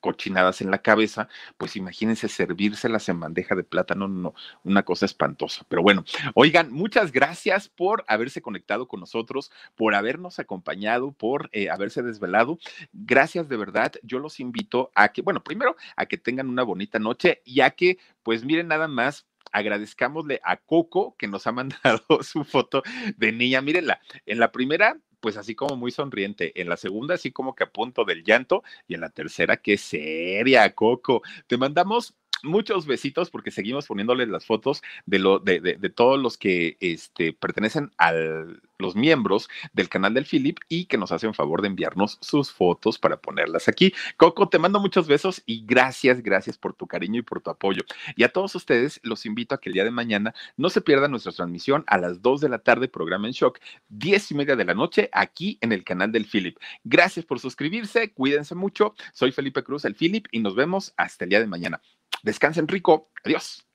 cochinadas en la cabeza, pues imagínense servírselas en bandeja de plata, no, no, una cosa espantosa. Pero bueno, oigan, muchas gracias por haberse conectado con nosotros, por habernos acompañado, por eh, haberse desvelado. Gracias de verdad. Yo los invito a que, bueno, primero a que tengan una bonita noche y a que, pues miren nada más, agradezcámosle a Coco que nos ha mandado su foto de niña. Mírenla, en la primera pues así como muy sonriente, en la segunda así como que a punto del llanto y en la tercera qué seria, Coco. Te mandamos muchos besitos porque seguimos poniéndoles las fotos de, lo, de, de, todos los que este, pertenecen a los miembros del canal del Philip y que nos hacen favor de enviarnos sus fotos para ponerlas aquí. Coco, te mando muchos besos y gracias, gracias por tu cariño y por tu apoyo. Y a todos ustedes los invito a que el día de mañana no se pierdan nuestra transmisión a las 2 de la tarde, programa en shock, 10 y media de la noche, aquí en el canal del Philip. Gracias por suscribirse, cuídense mucho. Soy Felipe Cruz, el Philip, y nos vemos hasta el día de mañana. Descansen rico. Adiós.